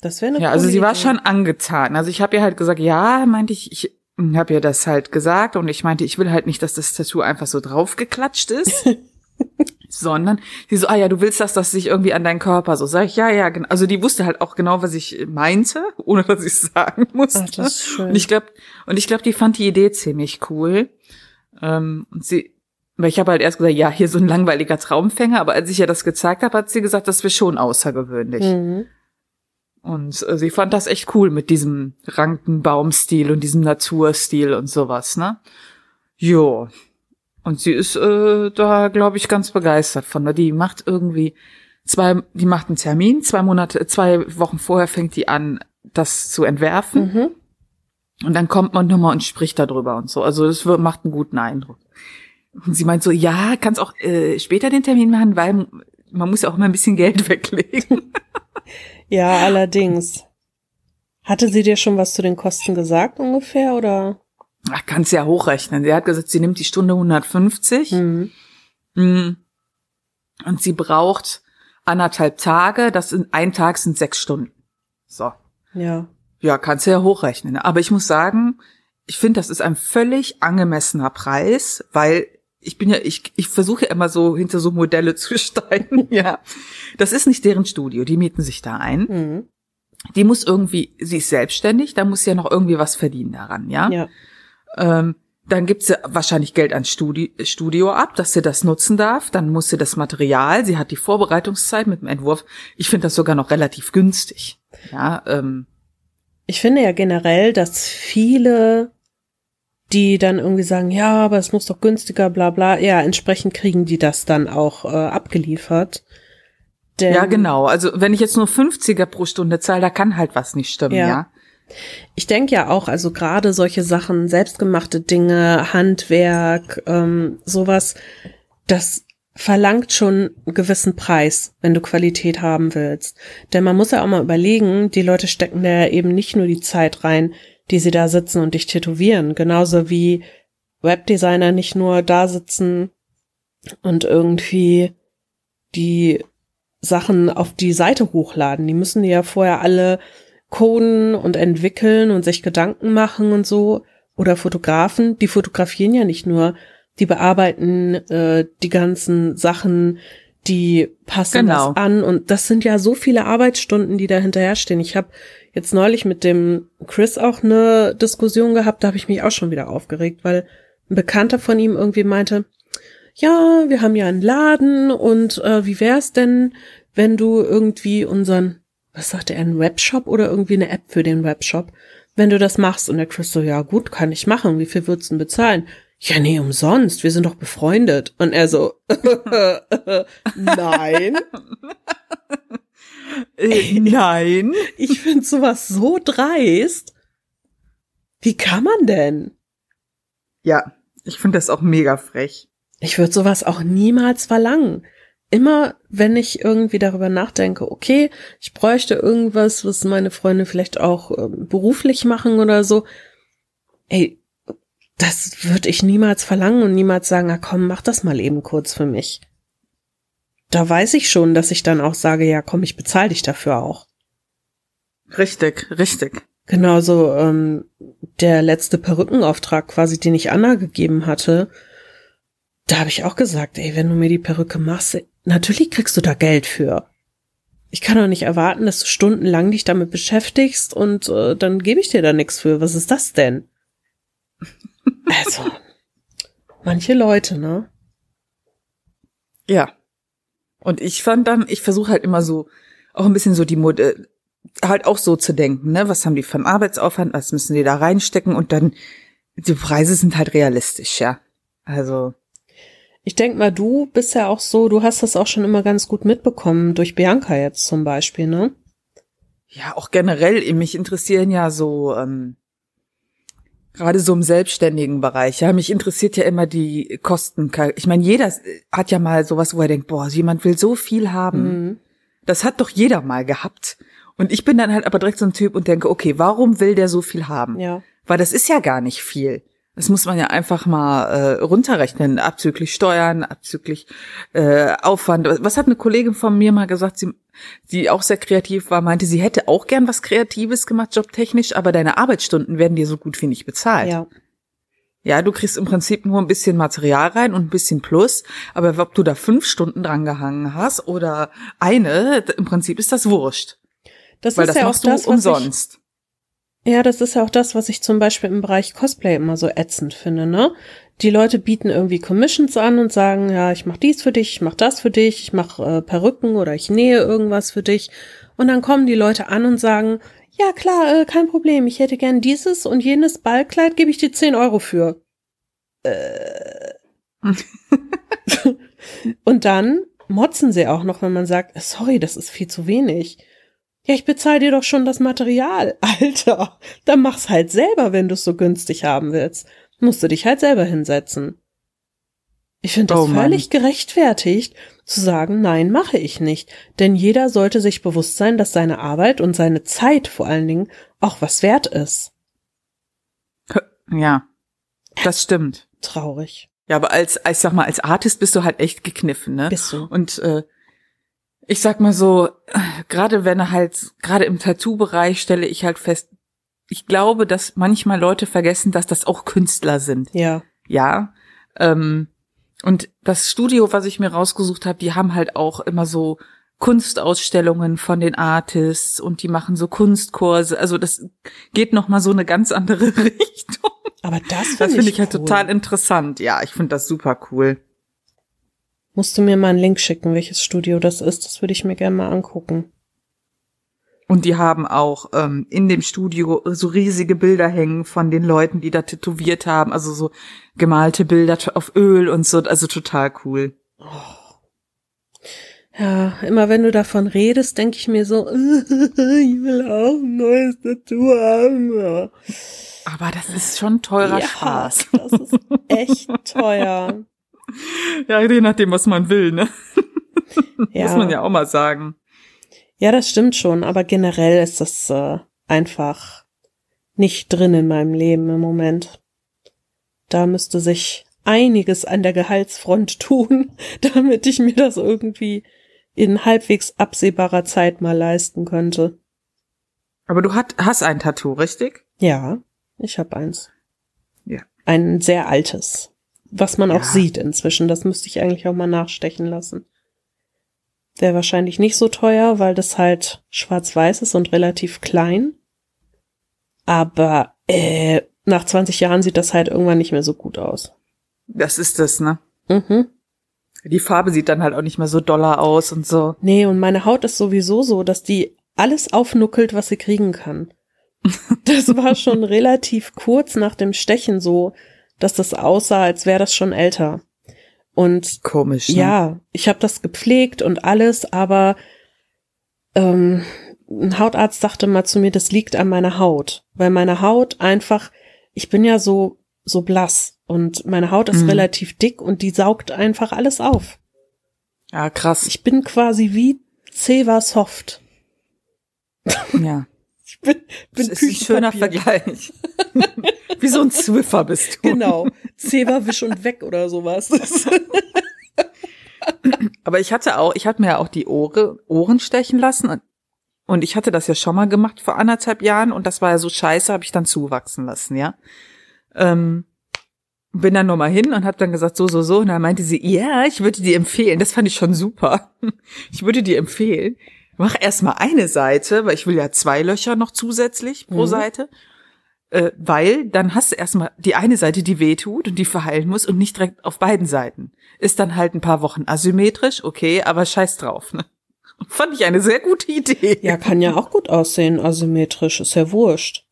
Das wäre eine Ja, also sie war schon angetan. Also ich habe ihr halt gesagt, ja, meinte ich, ich habe ihr das halt gesagt und ich meinte, ich will halt nicht, dass das Tattoo einfach so draufgeklatscht ist. sondern sie so, ah ja, du willst, dass das sich irgendwie an deinen Körper so. Sag ich, ja, ja, genau. Also die wusste halt auch genau, was ich meinte, ohne dass ich es sagen musste. Ach, das ist schön. Und ich glaube, und ich glaube, die fand die Idee ziemlich cool. Ähm, und sie, weil ich habe halt erst gesagt, ja, hier so ein langweiliger Traumfänger, aber als ich ihr das gezeigt habe, hat sie gesagt, das wäre schon außergewöhnlich. Mhm. Und äh, sie fand das echt cool mit diesem Rankenbaumstil und diesem Naturstil und sowas, ne? Jo. Und sie ist äh, da, glaube ich, ganz begeistert von. Die macht irgendwie zwei, die macht einen Termin, zwei Monate, zwei Wochen vorher fängt die an, das zu entwerfen. Mhm. Und dann kommt man nochmal und spricht darüber und so. Also das macht einen guten Eindruck. Und sie meint so, ja, kannst auch äh, später den Termin machen, weil man muss ja auch immer ein bisschen Geld weglegen. Ja, allerdings. Hatte sie dir schon was zu den Kosten gesagt ungefähr oder? Ach, kannst ja hochrechnen. Sie hat gesagt, sie nimmt die Stunde 150 Mhm. mm, und sie braucht anderthalb Tage. Das sind ein Tag sind sechs Stunden. So, Ja. ja, kannst du ja hochrechnen. Aber ich muss sagen, ich finde, das ist ein völlig angemessener Preis, weil ich bin ja, ich, ich versuche ja immer so hinter so Modelle zu steigen. ja, das ist nicht deren Studio. Die mieten sich da ein. Mhm. Die muss irgendwie, sie ist selbstständig, da muss sie ja noch irgendwie was verdienen daran, ja. Ja. Ähm, dann gibt sie wahrscheinlich Geld ans Studi Studio ab, dass sie das nutzen darf. Dann muss sie das Material, sie hat die Vorbereitungszeit mit dem Entwurf. Ich finde das sogar noch relativ günstig. Ja, ähm, Ich finde ja generell, dass viele, die dann irgendwie sagen, ja, aber es muss doch günstiger, bla bla, ja, entsprechend kriegen die das dann auch äh, abgeliefert. Denn, ja, genau. Also wenn ich jetzt nur 50er pro Stunde zahle, da kann halt was nicht stimmen, Ja. ja. Ich denke ja auch, also gerade solche Sachen, selbstgemachte Dinge, Handwerk, ähm, sowas, das verlangt schon einen gewissen Preis, wenn du Qualität haben willst. Denn man muss ja auch mal überlegen, die Leute stecken da eben nicht nur die Zeit rein, die sie da sitzen und dich tätowieren. Genauso wie Webdesigner nicht nur da sitzen und irgendwie die Sachen auf die Seite hochladen. Die müssen die ja vorher alle coden und entwickeln und sich Gedanken machen und so. Oder Fotografen, die fotografieren ja nicht nur, die bearbeiten äh, die ganzen Sachen, die passen Genau. das an und das sind ja so viele Arbeitsstunden, die da hinterherstehen. Ich habe jetzt neulich mit dem Chris auch eine Diskussion gehabt, da habe ich mich auch schon wieder aufgeregt, weil ein Bekannter von ihm irgendwie meinte, ja, wir haben ja einen Laden und äh, wie wär's denn, wenn du irgendwie unseren, was sagte er, einen Webshop oder irgendwie eine App für den Webshop, wenn du das machst und der Chris so, ja gut, kann ich machen, wie viel würdest du denn bezahlen? Ja, nee, umsonst, wir sind doch befreundet. Und er so, nein, Äh, nein. ich finde sowas so dreist. Wie kann man denn? Ja, ich finde das auch mega frech. Ich würde sowas auch niemals verlangen. Immer, wenn ich irgendwie darüber nachdenke, okay, ich bräuchte irgendwas, was meine Freunde vielleicht auch äh, beruflich machen oder so, ey, das würde ich niemals verlangen und niemals sagen, na komm, mach das mal eben kurz für mich. Da weiß ich schon, dass ich dann auch sage, ja komm, ich bezahle dich dafür auch. Richtig, richtig. Genauso ähm, der letzte Perückenauftrag quasi, den ich Anna gegeben hatte, da habe ich auch gesagt, ey, wenn du mir die Perücke machst, natürlich kriegst du da Geld für. Ich kann doch nicht erwarten, dass du stundenlang dich damit beschäftigst und äh, dann gebe ich dir da nichts für. Was ist das denn? Also, manche Leute, ne? Ja. Und ich fand dann, ich versuche halt immer so, auch ein bisschen so die Mode, halt auch so zu denken, ne? Was haben die von Arbeitsaufwand, was müssen die da reinstecken und dann, die Preise sind halt realistisch, ja. Also. Ich denk mal, du bist ja auch so, du hast das auch schon immer ganz gut mitbekommen, durch Bianca jetzt zum Beispiel, ne? Ja, auch generell, mich interessieren ja so, ähm, gerade so im selbstständigen Bereich. Ja, mich interessiert ja immer die Kosten. Ich meine, jeder hat ja mal sowas, wo er denkt, boah, jemand will so viel haben. Mhm. Das hat doch jeder mal gehabt. Und ich bin dann halt aber direkt so ein Typ und denke, okay, warum will der so viel haben? Ja. Weil das ist ja gar nicht viel. Das muss man ja einfach mal äh, runterrechnen, abzüglich Steuern, abzüglich äh, Aufwand. Was hat eine Kollegin von mir mal gesagt, sie, die auch sehr kreativ war, meinte, sie hätte auch gern was Kreatives gemacht, jobtechnisch, aber deine Arbeitsstunden werden dir so gut wie nicht bezahlt. Ja. Ja, du kriegst im Prinzip nur ein bisschen Material rein und ein bisschen Plus, aber ob du da fünf Stunden dran gehangen hast oder eine, im Prinzip ist das wurscht. Das Weil ist das ja auch das, umsonst. Ich, ja, das ist ja auch das, was ich zum Beispiel im Bereich Cosplay immer so ätzend finde, ne? Die Leute bieten irgendwie Commissions an und sagen, ja, ich mach dies für dich, ich mach das für dich, ich mach äh, Perücken oder ich nähe irgendwas für dich. Und dann kommen die Leute an und sagen, ja klar, äh, kein Problem, ich hätte gern dieses und jenes Ballkleid, gebe ich dir 10 Euro für. Äh. und dann motzen sie auch noch, wenn man sagt, sorry, das ist viel zu wenig. Ja, ich bezahle dir doch schon das Material. Alter, dann mach's halt selber, wenn du's so günstig haben willst. Musst du dich halt selber hinsetzen. Ich finde das oh völlig gerechtfertigt, zu sagen, nein, mache ich nicht. Denn jeder sollte sich bewusst sein, dass seine Arbeit und seine Zeit vor allen Dingen auch was wert ist. Ja, das stimmt. Traurig. Ja, aber als, ich sag mal, als Artist bist du halt echt gekniffen, ne? Bist du. Und äh, ich sag mal so, gerade wenn er halt, gerade im Tattoo-Bereich stelle ich halt fest, ich glaube, dass manchmal Leute vergessen, dass das auch Künstler sind. Ja. Ja. Ähm, und das Studio, was ich mir rausgesucht habe, die haben halt auch immer so Kunstausstellungen von den Artists und die machen so Kunstkurse. Also das geht noch mal so eine ganz andere Richtung. Aber das, finde ich, ich halt total interessant. Ja, ich finde das super cool. Musst du mir mal einen Link schicken, welches Studio das ist? Das würde ich mir gerne mal angucken. Und die haben auch ähm, in dem Studio so riesige Bilder hängen von den Leuten, die da tätowiert haben, also so gemalte Bilder auf Öl und so, also total cool. Ja, immer wenn du davon redest, denke ich mir so, ich will auch ein neues Tattoo haben. Aber das ist schon teurer ja, Spaß. Das ist echt teuer. Ja, je nachdem, was man will, ne? Ja. Muss man ja auch mal sagen. Ja, das stimmt schon, aber generell ist das äh, einfach nicht drin in meinem Leben im Moment. Da müsste sich einiges an der Gehaltsfront tun, damit ich mir das irgendwie in halbwegs absehbarer Zeit mal leisten könnte. Aber du hat, hast ein Tattoo, richtig? Ja, ich habe eins. Ja. Ein sehr altes was man ja. auch sieht inzwischen. Das müsste ich eigentlich auch mal nachstechen lassen. Wäre wahrscheinlich nicht so teuer, weil das halt schwarz-weiß ist und relativ klein. Aber äh, nach 20 Jahren sieht das halt irgendwann nicht mehr so gut aus. Das ist das, ne? Mhm. Die Farbe sieht dann halt auch nicht mehr so doller aus und so. Nee, und meine Haut ist sowieso so, dass die alles aufnuckelt, was sie kriegen kann. Das war schon relativ kurz nach dem Stechen so, dass das aussah, als wäre das schon älter. Und komisch. Ne? Ja, ich habe das gepflegt und alles, aber ähm, ein Hautarzt sagte mal zu mir, das liegt an meiner Haut, weil meine Haut einfach, ich bin ja so so blass und meine Haut ist mhm. relativ dick und die saugt einfach alles auf. Ja, krass. Ich bin quasi wie Ceva Soft. Ja. Ich bin, bin Das ist ein schöner. Vergleich. Wie so ein Zwiffer bist du. Genau. Ceva wisch und weg oder sowas. Aber ich hatte auch, ich hatte mir ja auch die Ohre, Ohren stechen lassen und, und ich hatte das ja schon mal gemacht vor anderthalb Jahren und das war ja so scheiße, habe ich dann zuwachsen lassen, ja. Ähm, bin dann nochmal hin und habe dann gesagt, so, so, so. Und dann meinte sie, ja, ich würde dir empfehlen. Das fand ich schon super. Ich würde dir empfehlen, mach erstmal eine Seite, weil ich will ja zwei Löcher noch zusätzlich pro Mhm. Seite. Äh, weil dann hast du erstmal die eine Seite, die weh tut und die verheilen muss und nicht direkt auf beiden Seiten. Ist dann halt ein paar Wochen asymmetrisch, okay, aber scheiß drauf. Ne? Fand ich eine sehr gute Idee. ja, kann ja auch gut aussehen, asymmetrisch, ist ja wurscht.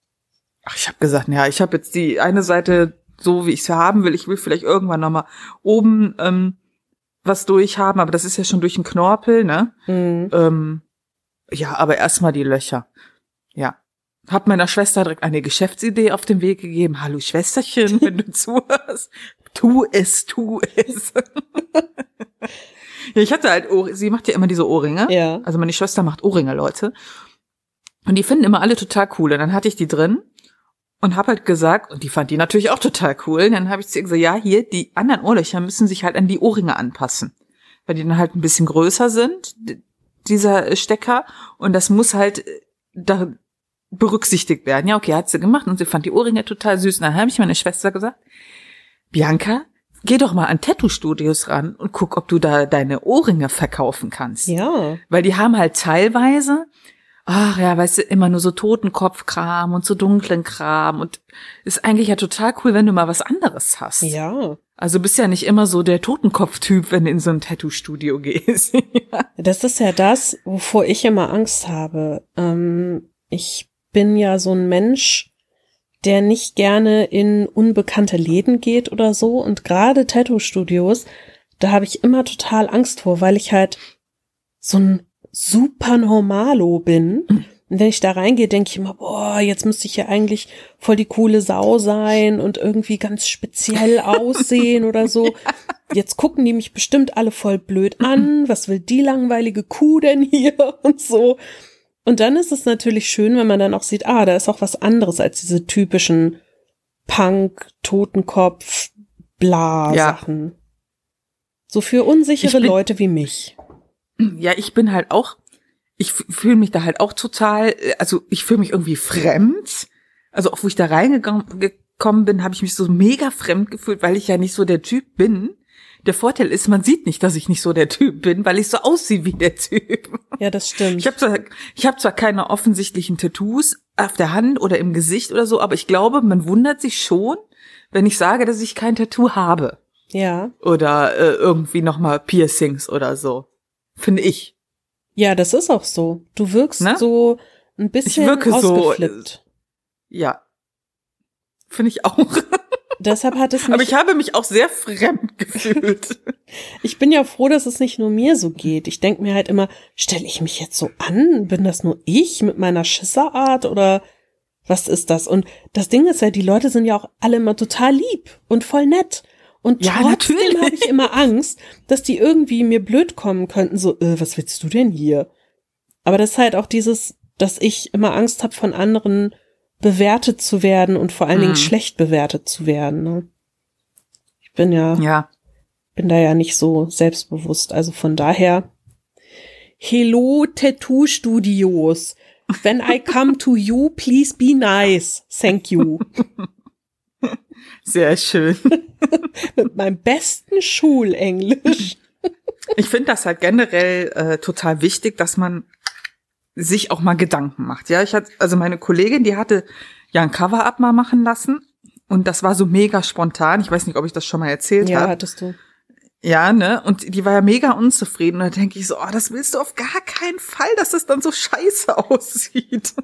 Ach, ich habe gesagt, ja, ich habe jetzt die eine Seite so, wie ich sie haben will. Ich will vielleicht irgendwann noch mal oben ähm, was durchhaben, aber das ist ja schon durch den Knorpel, ne? Mhm. Ähm, ja, aber erstmal die Löcher. Ja. Hab meiner Schwester direkt eine Geschäftsidee auf den Weg gegeben. Hallo Schwesterchen, wenn du zuhörst. Tu es, tu es. ja, ich hatte halt Ohr sie macht ja immer diese Ohrringe. Ja. Also meine Schwester macht Ohrringe, Leute. Und die finden immer alle total cool. Und dann hatte ich die drin und hab halt gesagt, und die fand die natürlich auch total cool. Und dann habe ich zu ihr gesagt, ja, hier, die anderen Ohrlöcher müssen sich halt an die Ohrringe anpassen. Weil die dann halt ein bisschen größer sind, dieser Stecker. Und das muss halt da berücksichtigt werden. Ja, okay, hat sie gemacht und sie fand die Ohrringe total süß. Und dann habe ich meine Schwester gesagt, Bianca, geh doch mal an Tattoo-Studios ran und guck, ob du da deine Ohrringe verkaufen kannst. Ja. Weil die haben halt teilweise, ach ja, weißt du, immer nur so Totenkopfkram und so dunklen Kram und ist eigentlich ja total cool, wenn du mal was anderes hast. Ja. Also bist ja nicht immer so der Totenkopf-Typ, wenn du in so ein Tattoo-Studio gehst. ja. Das ist ja das, wovor ich immer Angst habe. Ähm, ich bin ja so ein Mensch, der nicht gerne in unbekannte Läden geht oder so. Und gerade Tattoo-Studios, da habe ich immer total Angst vor, weil ich halt so ein super Normalo bin. Und wenn ich da reingehe, denke ich immer, boah, jetzt müsste ich ja eigentlich voll die coole Sau sein und irgendwie ganz speziell aussehen oder so. Jetzt gucken die mich bestimmt alle voll blöd an. Was will die langweilige Kuh denn hier und so? Und dann ist es natürlich schön, wenn man dann auch sieht, ah, da ist auch was anderes als diese typischen Punk, Totenkopf, bla Ja. Sachen. So für unsichere Ich bin- Leute wie mich. Ja, ich bin halt auch, ich fühle mich da halt auch total, äh, also ich fühle mich irgendwie fremd. Also auch wo ich da reingekommen gekommen bin, habe ich mich so mega fremd gefühlt, weil ich ja nicht so der Typ bin. Der Vorteil ist, man sieht nicht, dass ich nicht so der Typ bin, weil ich so aussehe wie der Typ. Ja, das stimmt. Ich habe zwar, ich hab zwar keine offensichtlichen Tattoos auf der Hand oder im Gesicht oder so, aber ich glaube, man wundert sich schon, wenn ich sage, dass ich kein Tattoo habe ja. oder äh, irgendwie noch mal Piercings oder so. Finde ich. Ja, das ist auch so. Du wirkst Ne? so ein bisschen wirke so, ausgeflippt. Ja. Finde ich auch. Deshalb hat es mich, Aber ich habe mich auch sehr fremd gefühlt. ich bin ja froh, dass es nicht nur mir so geht. Ich denke mir halt immer, stelle ich mich jetzt so an? Bin das nur ich mit meiner Schisserart oder was ist das? Und das Ding ist ja, die Leute sind ja auch alle immer total lieb und voll nett. Und Ja, trotzdem habe ich immer Angst, dass die irgendwie mir blöd kommen könnten, so, äh, was willst du denn hier? Aber das ist halt auch dieses, dass ich immer Angst habe, von anderen bewertet zu werden und vor allen Dingen Mhm. schlecht bewertet zu werden. Ne? Ich bin ja, ja. bin da ja nicht so selbstbewusst. Also von daher, Hello Tattoo Studios. When I come to you, please be nice. Thank you. Sehr schön. Mit meinem besten Schulenglisch. Ich finde das halt generell äh, total wichtig, dass man sich auch mal Gedanken macht. Ja, ich hatte, also meine Kollegin, die hatte ja ein Cover-up mal machen lassen und das war so mega spontan. Ich weiß nicht, ob ich das schon mal erzählt Ja, habe. hattest du. Ja, ne? Und die war ja mega unzufrieden. Und da denke ich so, oh, das willst du auf gar keinen Fall, dass das dann so scheiße aussieht.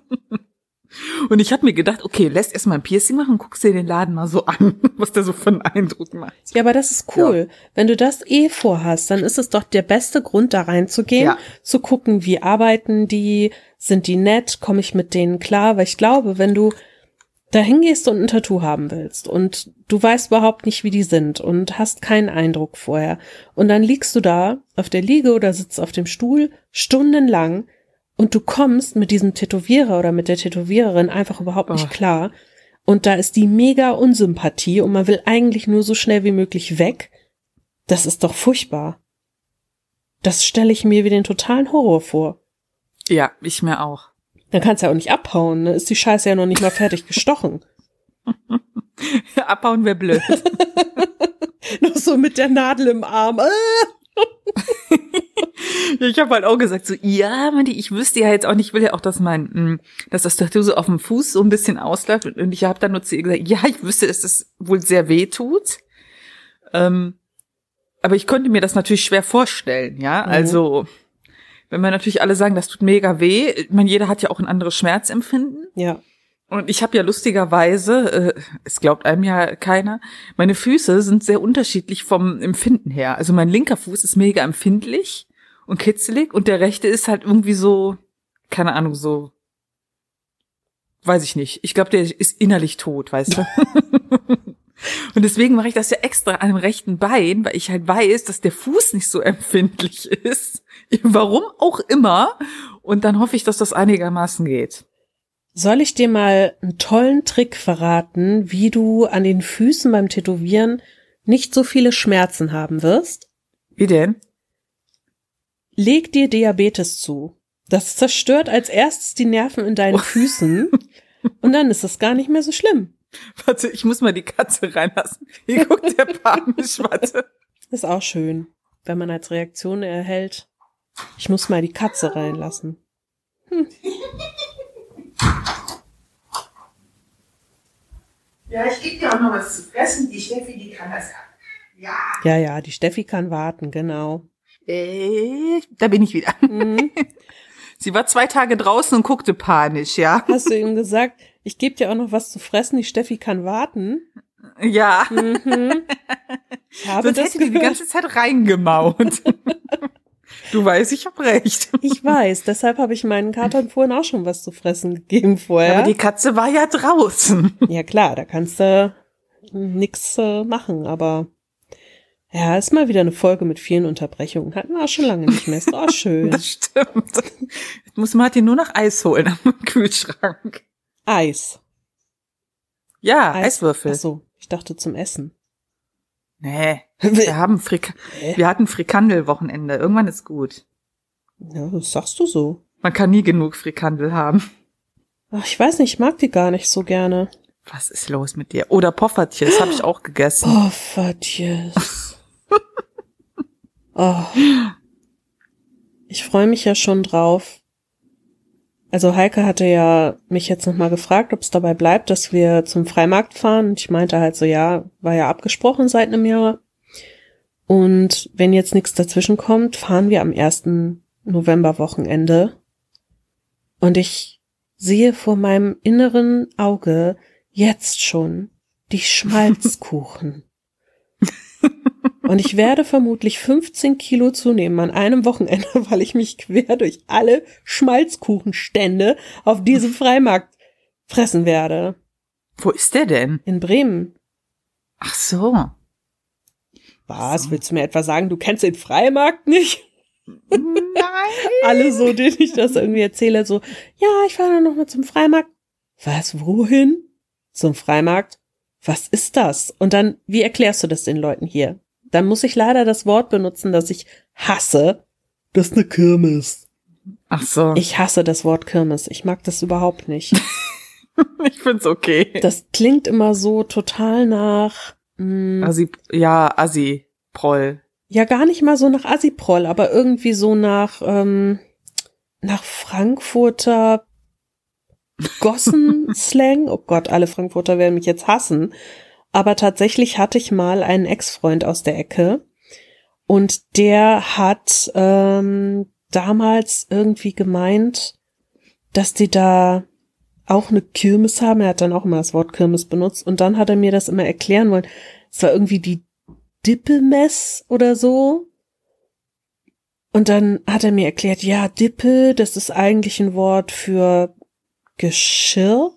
Und ich habe mir gedacht, okay, lässt erst mal ein Piercing machen und guckst dir den Laden mal so an, was der so für einen Eindruck macht. Ja, aber das ist cool. Wenn du das eh vorhast, dann ist es doch der beste Grund, da reinzugehen, Ja. zu gucken, wie arbeiten die, sind die nett, komme ich mit denen klar, weil ich glaube, wenn du dahin gehst und ein Tattoo haben willst und du weißt überhaupt nicht, wie die sind und hast keinen Eindruck vorher. Und dann liegst du da auf der Liege oder sitzt auf dem Stuhl stundenlang und du kommst mit diesem Tätowierer oder mit der Tätowiererin einfach überhaupt nicht Oh. klar. Und da ist die mega Unsympathie und man will eigentlich nur so schnell wie möglich weg. Das ist doch furchtbar. Das stelle ich mir wie den totalen Horror vor. Ja, ich mir auch. Dann kannst du ja auch nicht abhauen, ne? Ist die Scheiße ja noch nicht mal fertig gestochen. Abbauen wäre blöd. noch so mit der Nadel im Arm. Ich habe halt auch gesagt so, ja, Mandy, ich wüsste ja jetzt auch nicht, ich will ja auch, dass mein, mh, dass das Tattoo so auf dem Fuß so ein bisschen ausläuft und ich habe dann nur zu ihr gesagt, ja, ich wüsste, dass das wohl sehr weh tut. Ähm, aber ich konnte mir das natürlich schwer vorstellen, ja, Mhm. also wenn wir natürlich alle sagen, das tut mega weh, ich meine, jeder hat ja auch ein anderes Schmerzempfinden. Ja. Und ich habe ja lustigerweise, äh, es glaubt einem ja keiner, meine Füße sind sehr unterschiedlich vom Empfinden her. Also mein linker Fuß ist mega empfindlich und kitzelig und der rechte ist halt irgendwie so, keine Ahnung, so, weiß ich nicht. Ich glaube, der ist innerlich tot, weißt du. und deswegen mache ich das ja extra an dem rechten Bein, weil ich halt weiß, dass der Fuß nicht so empfindlich ist. Warum auch immer. Und dann hoffe ich, dass das einigermaßen geht. Soll ich dir mal einen tollen Trick verraten, wie du an den Füßen beim Tätowieren nicht so viele Schmerzen haben wirst? Wie denn? Leg dir Diabetes zu. Das zerstört als erstes die Nerven in deinen Füßen und dann ist es gar nicht mehr so schlimm. Warte, ich muss mal die Katze reinlassen. Hier guckt der panisch, warte. Ist auch schön, wenn man als Reaktion erhält, ich muss mal die Katze reinlassen. Ja, ich gebe dir auch noch was zu fressen. Die Steffi, die kann das ab. Ja. Ja, ja, die Steffi kann warten, genau. Äh, da bin ich wieder. Mhm. Sie war zwei Tage draußen und guckte panisch, ja. Hast du ihm gesagt, ich gebe dir auch noch was zu fressen, die Steffi kann warten? Ja. Mhm. Ich habe Sonst das hätte die die gehört. ganze Zeit reingemaut. du weißt, ich hab recht. Ich weiß, deshalb habe ich meinen Katern vorhin auch schon was zu fressen gegeben vorher. Aber die Katze war ja draußen. ja klar, da kannst du nix äh, machen, aber ja, ist mal wieder eine Folge mit vielen Unterbrechungen. Hatten wir auch schon lange nicht mehr. Ist auch schön. Das stimmt. Jetzt muss Martin nur noch Eis holen am Kühlschrank. Eis. Ja, Eis. Eiswürfel. Ach so, ich dachte zum Essen. Nee, wir haben Frik Hä? wir hatten Frikandel-Wochenende. Irgendwann ist gut. Ja, das sagst du so. Man kann nie genug Frikandel haben. Ach, ich weiß nicht, ich mag die gar nicht so gerne. Was ist los mit dir? Oder Poffertjes habe ich auch gegessen. Fatjes. oh. Ich freue mich ja schon drauf. Also Heike hatte ja mich jetzt nochmal gefragt, ob es dabei bleibt, dass wir zum Freimarkt fahren. Und ich meinte halt so, ja, war ja abgesprochen seit einem Jahr. Und wenn jetzt nichts dazwischen kommt, fahren wir am 1. November-Wochenende. Und ich sehe vor meinem inneren Auge jetzt schon die Schmalzkuchen. Und ich werde vermutlich 15 Kilo zunehmen an einem Wochenende, weil ich mich quer durch alle Schmalzkuchenstände auf diesem Freimarkt fressen werde. Wo ist der denn? In Bremen. Ach so. Was? So. Willst du mir etwa sagen, du kennst den Freimarkt nicht? Nein. Alle so, denen ich das irgendwie erzähle, so, ja, ich fahre dann nochmal zum Freimarkt. Was, wohin? Zum Freimarkt? Was ist das? Und dann, wie erklärst du das den Leuten hier? Dann muss ich leider das Wort benutzen, das ich hasse. Das ist eine Kirmes. Ach so. Ich, Ich hasse das Wort Kirmes. Ich mag das überhaupt nicht. ich find's okay. Das klingt immer so total nach, mh, Assi, ja, Assi, Proll. ja gar nicht mal so nach Assiproll, aber irgendwie so nach, ähm, nach Frankfurter Gossen-Slang. Oh Gott, alle Frankfurter werden mich jetzt hassen. Aber tatsächlich hatte ich mal einen Ex-Freund aus der Ecke und der hat ähm, damals irgendwie gemeint, dass die da auch eine Kirmes haben. Er hat dann auch immer das Wort Kirmes benutzt und dann hat er mir das immer erklären wollen. Es war irgendwie die Dippemess oder so. Und dann hat er mir erklärt, ja, Dippe, das ist eigentlich ein Wort für Geschirr.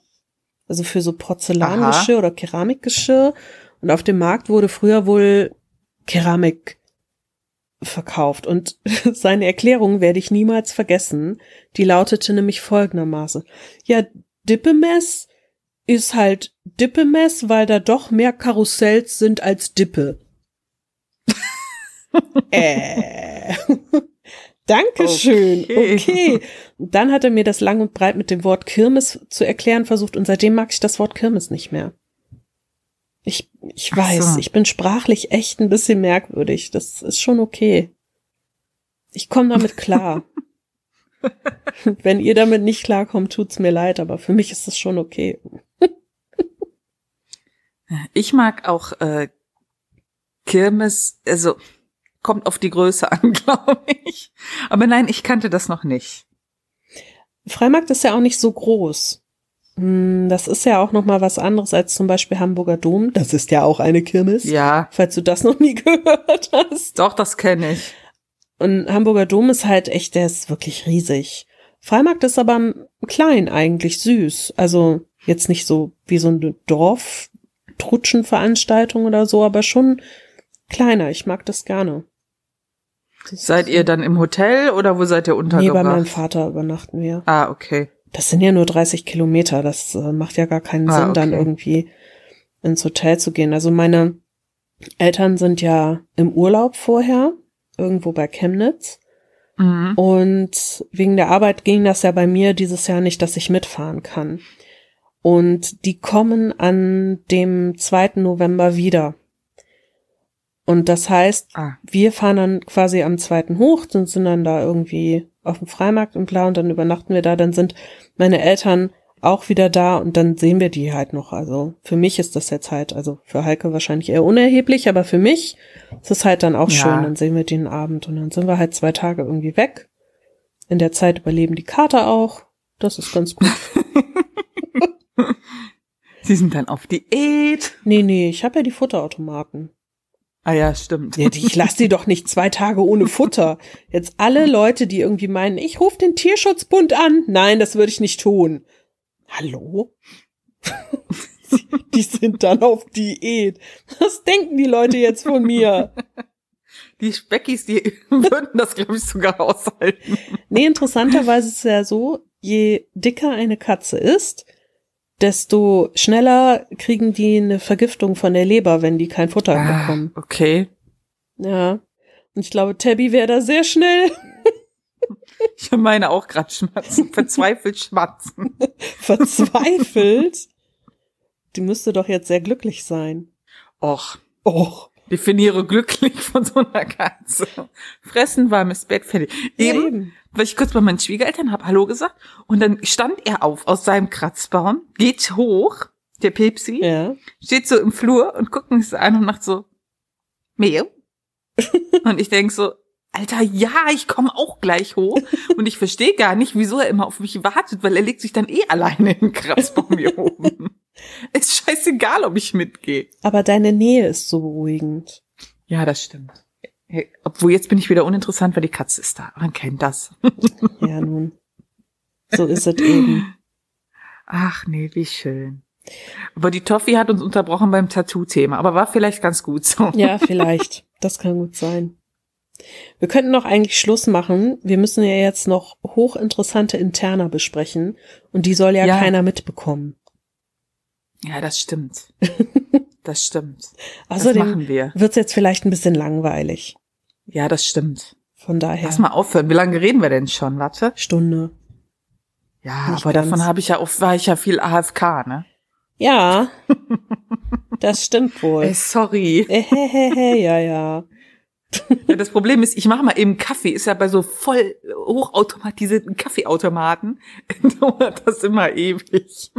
also für so Porzellangeschirr oder Keramikgeschirr. Und auf dem Markt wurde früher wohl Keramik verkauft. Und seine Erklärung werde ich niemals vergessen. Die lautete nämlich folgendermaßen. Ja, Dippemess ist halt Dippemess, weil da doch mehr Karussells sind als Dippe. äh. Dankeschön. Okay. okay. Dann hat er mir das lang und breit mit dem Wort Kirmes zu erklären versucht und seitdem mag ich das Wort Kirmes nicht mehr. Ich, ich weiß, so. ich bin sprachlich echt ein bisschen merkwürdig. Das ist schon okay. Ich komme damit klar. Wenn ihr damit nicht klarkommt, tut's mir leid, aber für mich ist das schon okay. ich mag auch äh, Kirmes, also kommt auf die Größe an, glaube ich. Aber nein, ich kannte das noch nicht. Freimarkt ist ja auch nicht so groß. Hm, das ist ja auch noch mal was anderes als zum Beispiel Hamburger Dom. Das ist ja auch eine Kirmes. Ja. Falls du das noch nie gehört hast. Doch, das kenne ich. Und Hamburger Dom ist halt echt, der ist wirklich riesig. Freimarkt ist aber klein eigentlich, süß. Also jetzt nicht so wie so eine Dorf-Trutschenveranstaltung oder so, aber schon kleiner. Ich mag das gerne. Das seid ihr dann im Hotel oder wo seid ihr untergebracht? Nee, bei meinem Vater übernachten wir. Ah, okay. Das sind ja nur 30 Kilometer. Das äh, macht ja gar keinen ah, Sinn, okay. dann irgendwie ins Hotel zu gehen. Also meine Eltern sind ja im Urlaub vorher, irgendwo bei Chemnitz. Mhm. Und wegen der Arbeit ging das ja bei mir dieses Jahr nicht, dass ich mitfahren kann. Und die kommen an dem 2. November wieder. Und das heißt, ah. wir fahren dann quasi am zweiten hoch und sind dann da irgendwie auf dem Freimarkt und bla und dann übernachten wir da. Dann sind meine Eltern auch wieder da und dann sehen wir die halt noch. Also für mich ist das jetzt halt, also für Heike wahrscheinlich eher unerheblich, aber für mich ist es halt dann auch ja. schön. Dann sehen wir den Abend und dann sind wir halt zwei Tage irgendwie weg. In der Zeit überleben die Kater auch. Das ist ganz gut. Sie sind dann auf Diät. Nee, nee, ich habe ja die Futterautomaten. Ah ja, stimmt. Ich lasse die doch nicht zwei Tage ohne Futter. Jetzt alle Leute, die irgendwie meinen, ich rufe den Tierschutzbund an. Nein, das würde ich nicht tun. Hallo? die sind dann auf Diät. Was denken die Leute jetzt von mir? Die Speckis, die würden das, glaube ich, sogar aushalten. Nee, interessanterweise ist es ja so, je dicker eine Katze ist, desto schneller kriegen die eine Vergiftung von der Leber, wenn die kein Futter ah, bekommen. Okay. Ja. Und ich glaube, Tabby wäre da sehr schnell. Ich meine auch gerade schmatzen, verzweifelt schmatzen. verzweifelt? Die müsste doch jetzt sehr glücklich sein. Och. Och. Definiere glücklich von so einer Katze. Fressen, warmes Bett, fertig. Eben, ja, eben weil ich kurz bei meinen Schwiegereltern habe Hallo gesagt und dann stand er auf aus seinem Kratzbaum, geht hoch, der Pepsi, ja. steht so im Flur und guckt mich so an und macht so Meow. und ich denk so, Alter, ja, ich komme auch gleich hoch. Und ich verstehe gar nicht, wieso er immer auf mich wartet, weil er legt sich dann eh alleine in den Kratzbaum hier oben. Ist scheißegal, ob ich mitgehe. Aber deine Nähe ist so beruhigend. Ja, das stimmt. Hey, obwohl jetzt bin ich wieder uninteressant, weil die Katze ist da. Man kennt das. ja, nun. So ist es eben. Ach nee, wie schön. Aber die Toffee hat uns unterbrochen beim Tattoo-Thema, aber war vielleicht ganz gut so. Ja, vielleicht. Das kann gut sein. Wir könnten noch eigentlich Schluss machen. Wir müssen ja jetzt noch hochinteressante Interna besprechen und die soll ja, ja. keiner mitbekommen. Ja, das stimmt. Das stimmt. Außerdem wird es jetzt vielleicht ein bisschen langweilig. Ja, das stimmt. Von daher. Lass mal aufhören. Wie lange reden wir denn schon? Warte. Stunde. Ja, Nicht aber ganz. davon habe ich ja auch, war ich ja viel AFK, ne? Ja. das stimmt wohl. Ey, sorry. Äh, ja, ja. Ja. Das Problem ist, ich mache mal eben Kaffee. Ist ja bei so voll hochautomatisierten Kaffeeautomaten dauert das immer ewig.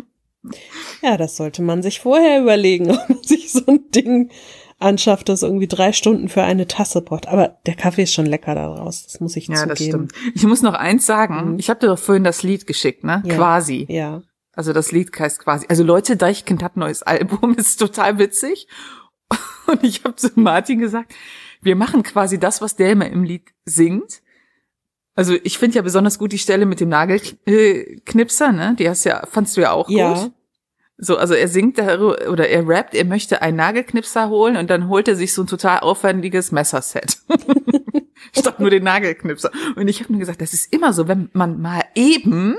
Ja, das sollte man sich vorher überlegen, ob man sich so ein Ding anschafft, das irgendwie drei Stunden für eine Tasse braucht. Aber der Kaffee ist schon lecker daraus, das muss ich ja, zugeben. Ja, das stimmt. Ich muss noch eins sagen, mhm. ich habe dir doch vorhin das Lied geschickt, ne? Ja. Quasi. Ja. Also das Lied heißt quasi. Also Leute, Deichkind hat ein neues Album, ist total witzig. Und ich habe zu Martin gesagt, wir machen quasi das, was der immer im Lied singt. Also ich finde ja besonders gut die Stelle mit dem Nagelknipser, ne? Die hast ja, fandst du ja auch ja. gut. So, also er singt oder er rappt, er möchte einen Nagelknipser holen und dann holt er sich so ein total aufwendiges Messerset. Statt nur den Nagelknipser. Und ich habe mir gesagt, das ist immer so, wenn man mal eben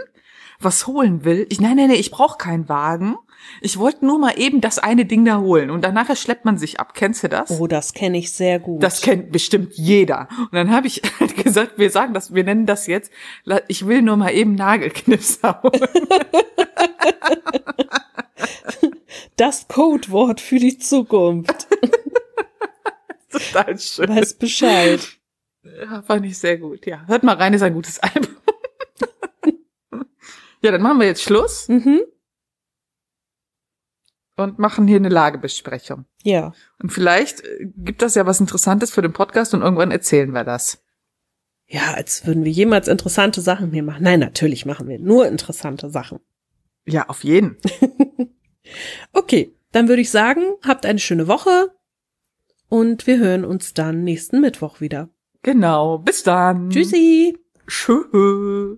was holen will. Ich, nein, nein, nein, ich brauche keinen Wagen. Ich wollte nur mal eben das eine Ding da holen und danach schleppt man sich ab. Kennst du das? Oh, das kenne ich sehr gut. Das kennt bestimmt jeder. Und dann habe ich halt gesagt, wir sagen das, wir nennen das jetzt, ich will nur mal eben Nagelknipser holen. Das Codewort für die Zukunft. Total schön. Weiß Bescheid. Ja, fand ich sehr gut. Ja, hört mal rein, ist ein gutes Album. Ja, dann machen wir jetzt Schluss. Mhm. Und machen hier eine Lagebesprechung. Ja. Und vielleicht äh, gibt das ja was Interessantes für den Podcast und irgendwann erzählen wir das. Ja, als würden wir jemals interessante Sachen hier machen. Nein, natürlich machen wir nur interessante Sachen. Ja, auf jeden. okay, dann würde ich sagen, habt eine schöne Woche und wir hören uns dann nächsten Mittwoch wieder. Genau, bis dann. Tschüssi. Tschö.